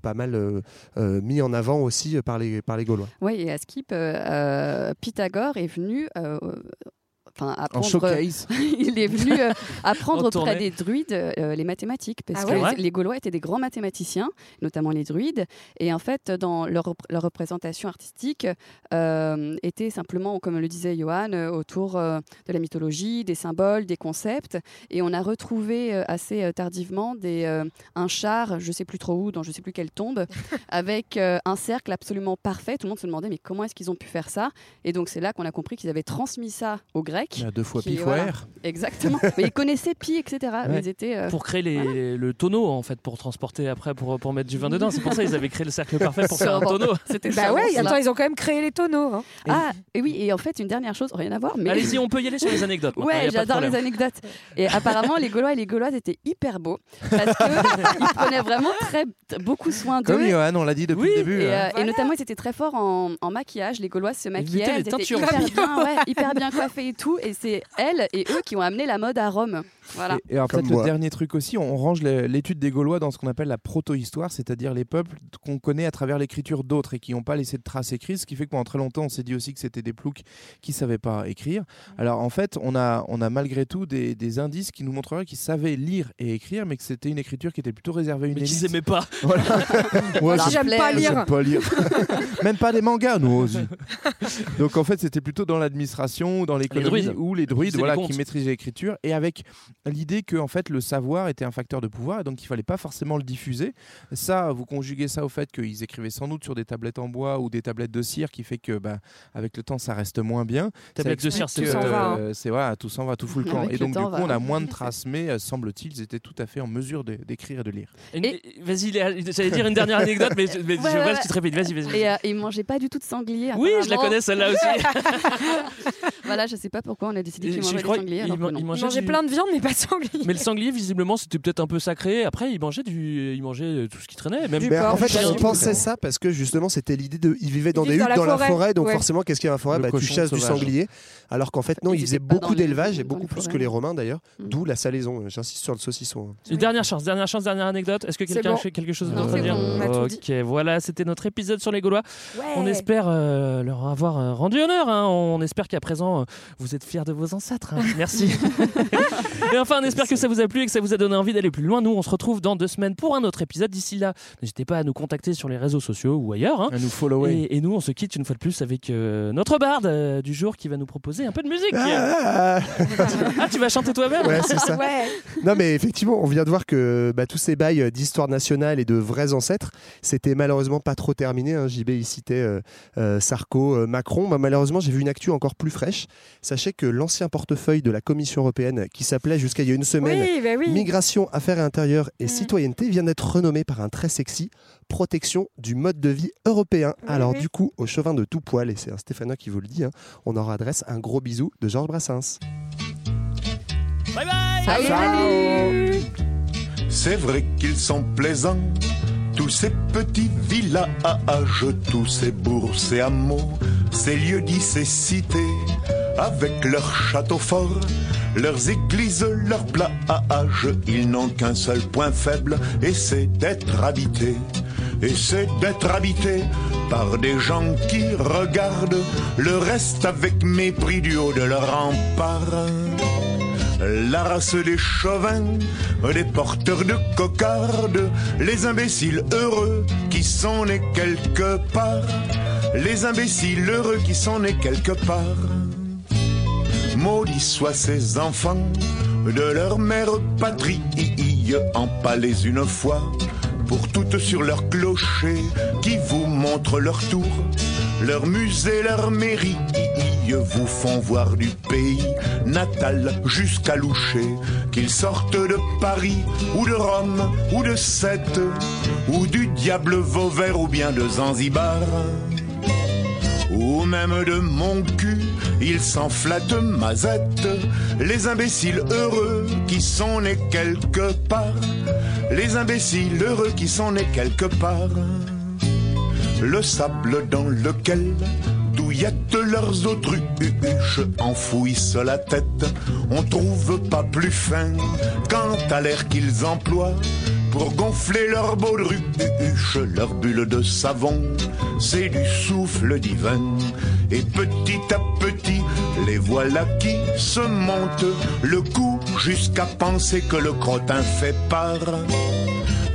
pas mal mis en avant aussi par les par les Gaulois. Oui, et à Skip, euh, euh, Pythagore est venu. Euh, Enfin, apprendre, showcase. il est venu euh, apprendre En auprès des druides euh, les mathématiques parce Ah que ouais les, les Gaulois étaient des grands mathématiciens, notamment les druides, et en fait dans leur, rep- leur représentation artistique euh, était simplement, comme le disait Johan, euh, autour euh, de la mythologie, des symboles, des concepts, et on a retrouvé euh, assez euh, tardivement des, euh, un char, je sais plus trop où, dans je sais plus quelle tombe, avec euh, un cercle absolument parfait. Tout le monde se demandait mais comment est-ce qu'ils ont pu faire ça? Et donc c'est là qu'on a compris qu'ils avaient transmis ça aux Grecs. Il y a deux fois qui, pi fois voilà, R. Exactement. mais ils connaissaient pi, etc. Ouais. Ils étaient. euh, Pour créer les- le tonneau, en fait, pour transporter après, pour, pour mettre du vin dedans. C'est pour ça qu'ils avaient créé le cercle parfait pour faire un tonneau. C'était Bah ouais, attends, ils ont quand même créé les tonneaux. hein. Ah, et oui, et en fait, une dernière chose, rien à voir, mais. Allez-y, on peut y aller sur les anecdotes. Ouais, j'adore les anecdotes. Et apparemment, les Gaulois et les Gauloises étaient hyper beaux parce qu'ils prenaient vraiment très, beaucoup soin d'eux. Comme Johan, on l'a dit depuis Oui, le début. Et, hein. euh, et notamment, ils étaient très forts en, en maquillage. Les Gauloises se maquillaient, elles étaient hyper bien, ouais, hyper bien coiffées et tout. Et c'est elles et eux qui ont amené la mode à Rome. Voilà. Et, et alors Comme peut-être le dernier truc aussi, on range l'étude des Gaulois dans ce qu'on appelle la proto-histoire, c'est-à-dire les peuples qu'on connaît à travers l'écriture d'autres et qui n'ont pas laissé de traces écrites, ce qui fait que pendant très longtemps on s'est dit aussi que c'était des ploucs qui savaient pas écrire. Alors en fait, on a, on a malgré tout des, des indices qui nous montreraient qu'ils savaient lire et écrire, mais que c'était une écriture qui était plutôt réservée à une Mais élite. s'aimaient pas. Voilà. Ouais, j'aime pas lire. J'aime pas lire. Même pas des mangas, nous aussi. Donc en fait, c'était plutôt dans l'administration ou dans l'économie druides. où les druides voilà, les qui maîtrisaient l'écriture et avec l'idée que en fait, le savoir était un facteur de pouvoir et donc il fallait pas forcément le diffuser. Ça, vous conjuguez ça au fait qu'ils écrivaient sans doute sur des tablettes en bois ou des tablettes de cire qui fait que bah, avec le temps, ça reste moins bien. Tablettes de cire, c'est que, tout s'en va, hein. euh, C'est voilà, tout s'en va, tout fout le camp. Avec Et donc du coup, va. on a moins de traces, mais euh, semble-t-il, ils étaient tout à fait en mesure d'écrire et de lire. Vas-y, j'allais dire une dernière anecdote, mais, je- mais je Ouais, vois ouais, que tu te répètes. Vas-y, vas-y. Et euh, ils mangeaient pas du tout de sanglier. Oui, je la connais celle-là aussi. Voilà, je sais pas pourquoi on a décidé Et qu'ils je mangeaient des sangliers. ils mangeaient plein de viande, mais pas de sanglier. Mais le sanglier, visiblement, c'était peut-être un peu sacré. Après, ils mangeaient, du... ils mangeaient tout ce qui traînait. Même Du Mais en fait, chien. pensait ça parce que justement, c'était l'idée de. Ils vivaient dans des huttes dans dans la la forêt, donc ouais. forcément, qu'est-ce qu'il y a dans la forêt bah, Tu chasses du sanglier. Alors qu'en fait, non, Ils ils faisaient étaient pas dans beaucoup d'élevage et beaucoup plus que les Romains d'ailleurs. Mm. D'où la salaison. J'insiste sur le saucisson. hein. Une dernière chance, dernière chance, dernière anecdote. Est-ce que quelqu'un a quelque chose d'autre à c'est dire. Ok, voilà, c'était notre épisode sur les Gaulois. On espère euh, leur avoir euh, rendu honneur. hein. On espère qu'à présent, euh, vous êtes fiers de vos ancêtres. hein. Merci. enfin, on espère que ça vous a plu et que ça vous a donné envie d'aller plus loin. Nous, on se retrouve dans deux semaines pour un autre épisode. D'ici là, n'hésitez pas à nous contacter sur les réseaux sociaux ou ailleurs. hein. À nous follower. Et, et nous, on se quitte une fois de plus avec euh, notre barde euh, du jour qui va nous proposer un peu de musique. Ah, Ah, tu vas chanter toi-même ouais, c'est ça. Ouais. Non, mais effectivement, on vient de voir que bah, tous ces bails d'histoire nationale et de vrais ancêtres, c'était malheureusement pas trop terminé. hein. JB, il citait euh, euh, Sarko, euh, Macron. Bah, malheureusement, j'ai vu une actu encore plus fraîche. Sachez que l'ancien portefeuille de la Commission européenne, qui s'appelait jusqu'à il y a une semaine Oui, bah oui. Migration, Affaires intérieures et Mm. citoyenneté, vient d'être renommé par un très sexy protection du mode de vie européen. Oui, Alors, oui. du coup, au chauvin de tout poil, et c'est un Stéphanois qui vous le dit, hein, on leur adresse un gros bisou de Georges Brassens. Bye bye Salut. C'est vrai qu'ils sont plaisants, tous ces petits villages, tous ces bourgs, ces hameaux, ces lieux dits, ces cités, avec leurs châteaux forts, leurs églises, leurs plages. Ils n'ont qu'un seul point faible, et c'est d'être habités. Et c'est d'être habités par des gens qui regardent le reste avec mépris du haut de leur rempart. La race des chauvins, des porteurs de cocardes, les imbéciles heureux qui sont nés quelque part, les imbéciles heureux qui sont nés quelque part. Maudits soient ces enfants de leur mère patrie, empalés une fois. Pour toutes sur leur clocher qui vous montrent leur tour, leur musée, leur mairie vous font voir du pays natal jusqu'à Loucher, qu'ils sortent de Paris ou de Rome ou de Sète ou du diable Vauvert ou bien de Zanzibar ou même de mon cul, ils s'en flattent mazette, les imbéciles heureux qui sont nés quelque part, les imbéciles heureux qui sont nés quelque part, le sable dans lequel douillettent leurs autruches enfouissent la tête, on trouve pas plus fin quant à l'air qu'ils emploient pour gonfler leur baudruche, leur bulle de savon, c'est du souffle divin. Et petit à petit, les voilà qui se montent le cou jusqu'à penser que le crottin fait part.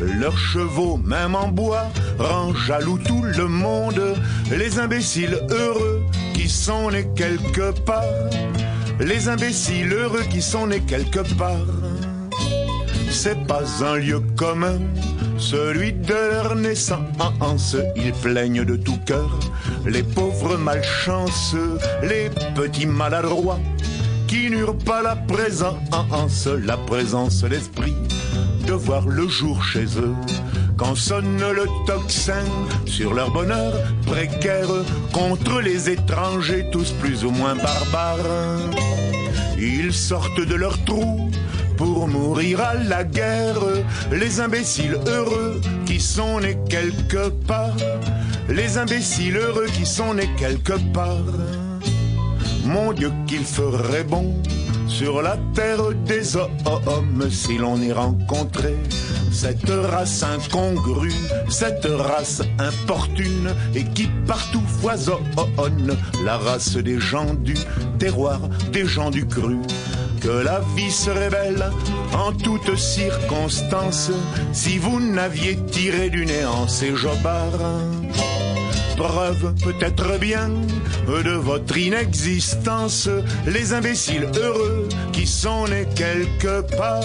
Leurs chevaux, même en bois, rend jaloux tout le monde. Les imbéciles heureux qui sont nés quelque part. Les imbéciles heureux qui sont nés quelque part. C'est pas un lieu commun, celui de leur naissance. Ils plaignent de tout cœur les pauvres malchanceux, les petits maladroits qui n'eurent pas la présence, la présence d'esprit de voir le jour chez eux. Quand sonne le tocsin sur leur bonheur précaire contre les étrangers, tous plus ou moins barbares, ils sortent de leur trou pour mourir à la guerre. Les imbéciles heureux qui sont nés quelque part. Les imbéciles heureux qui sont nés quelque part. Mon Dieu, qu'il ferait bon sur la terre des hommes si l'on y rencontrait cette race incongrue, cette race importune et qui partout foisonne, la race des gens du terroir, des gens du cru. Que la vie se révèle en toutes circonstances si vous n'aviez tiré du néant ces jobards preuve peut-être bien de votre inexistence. Les imbéciles heureux qui sont nés quelque part.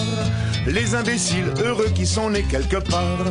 Les imbéciles heureux qui sont nés quelque part.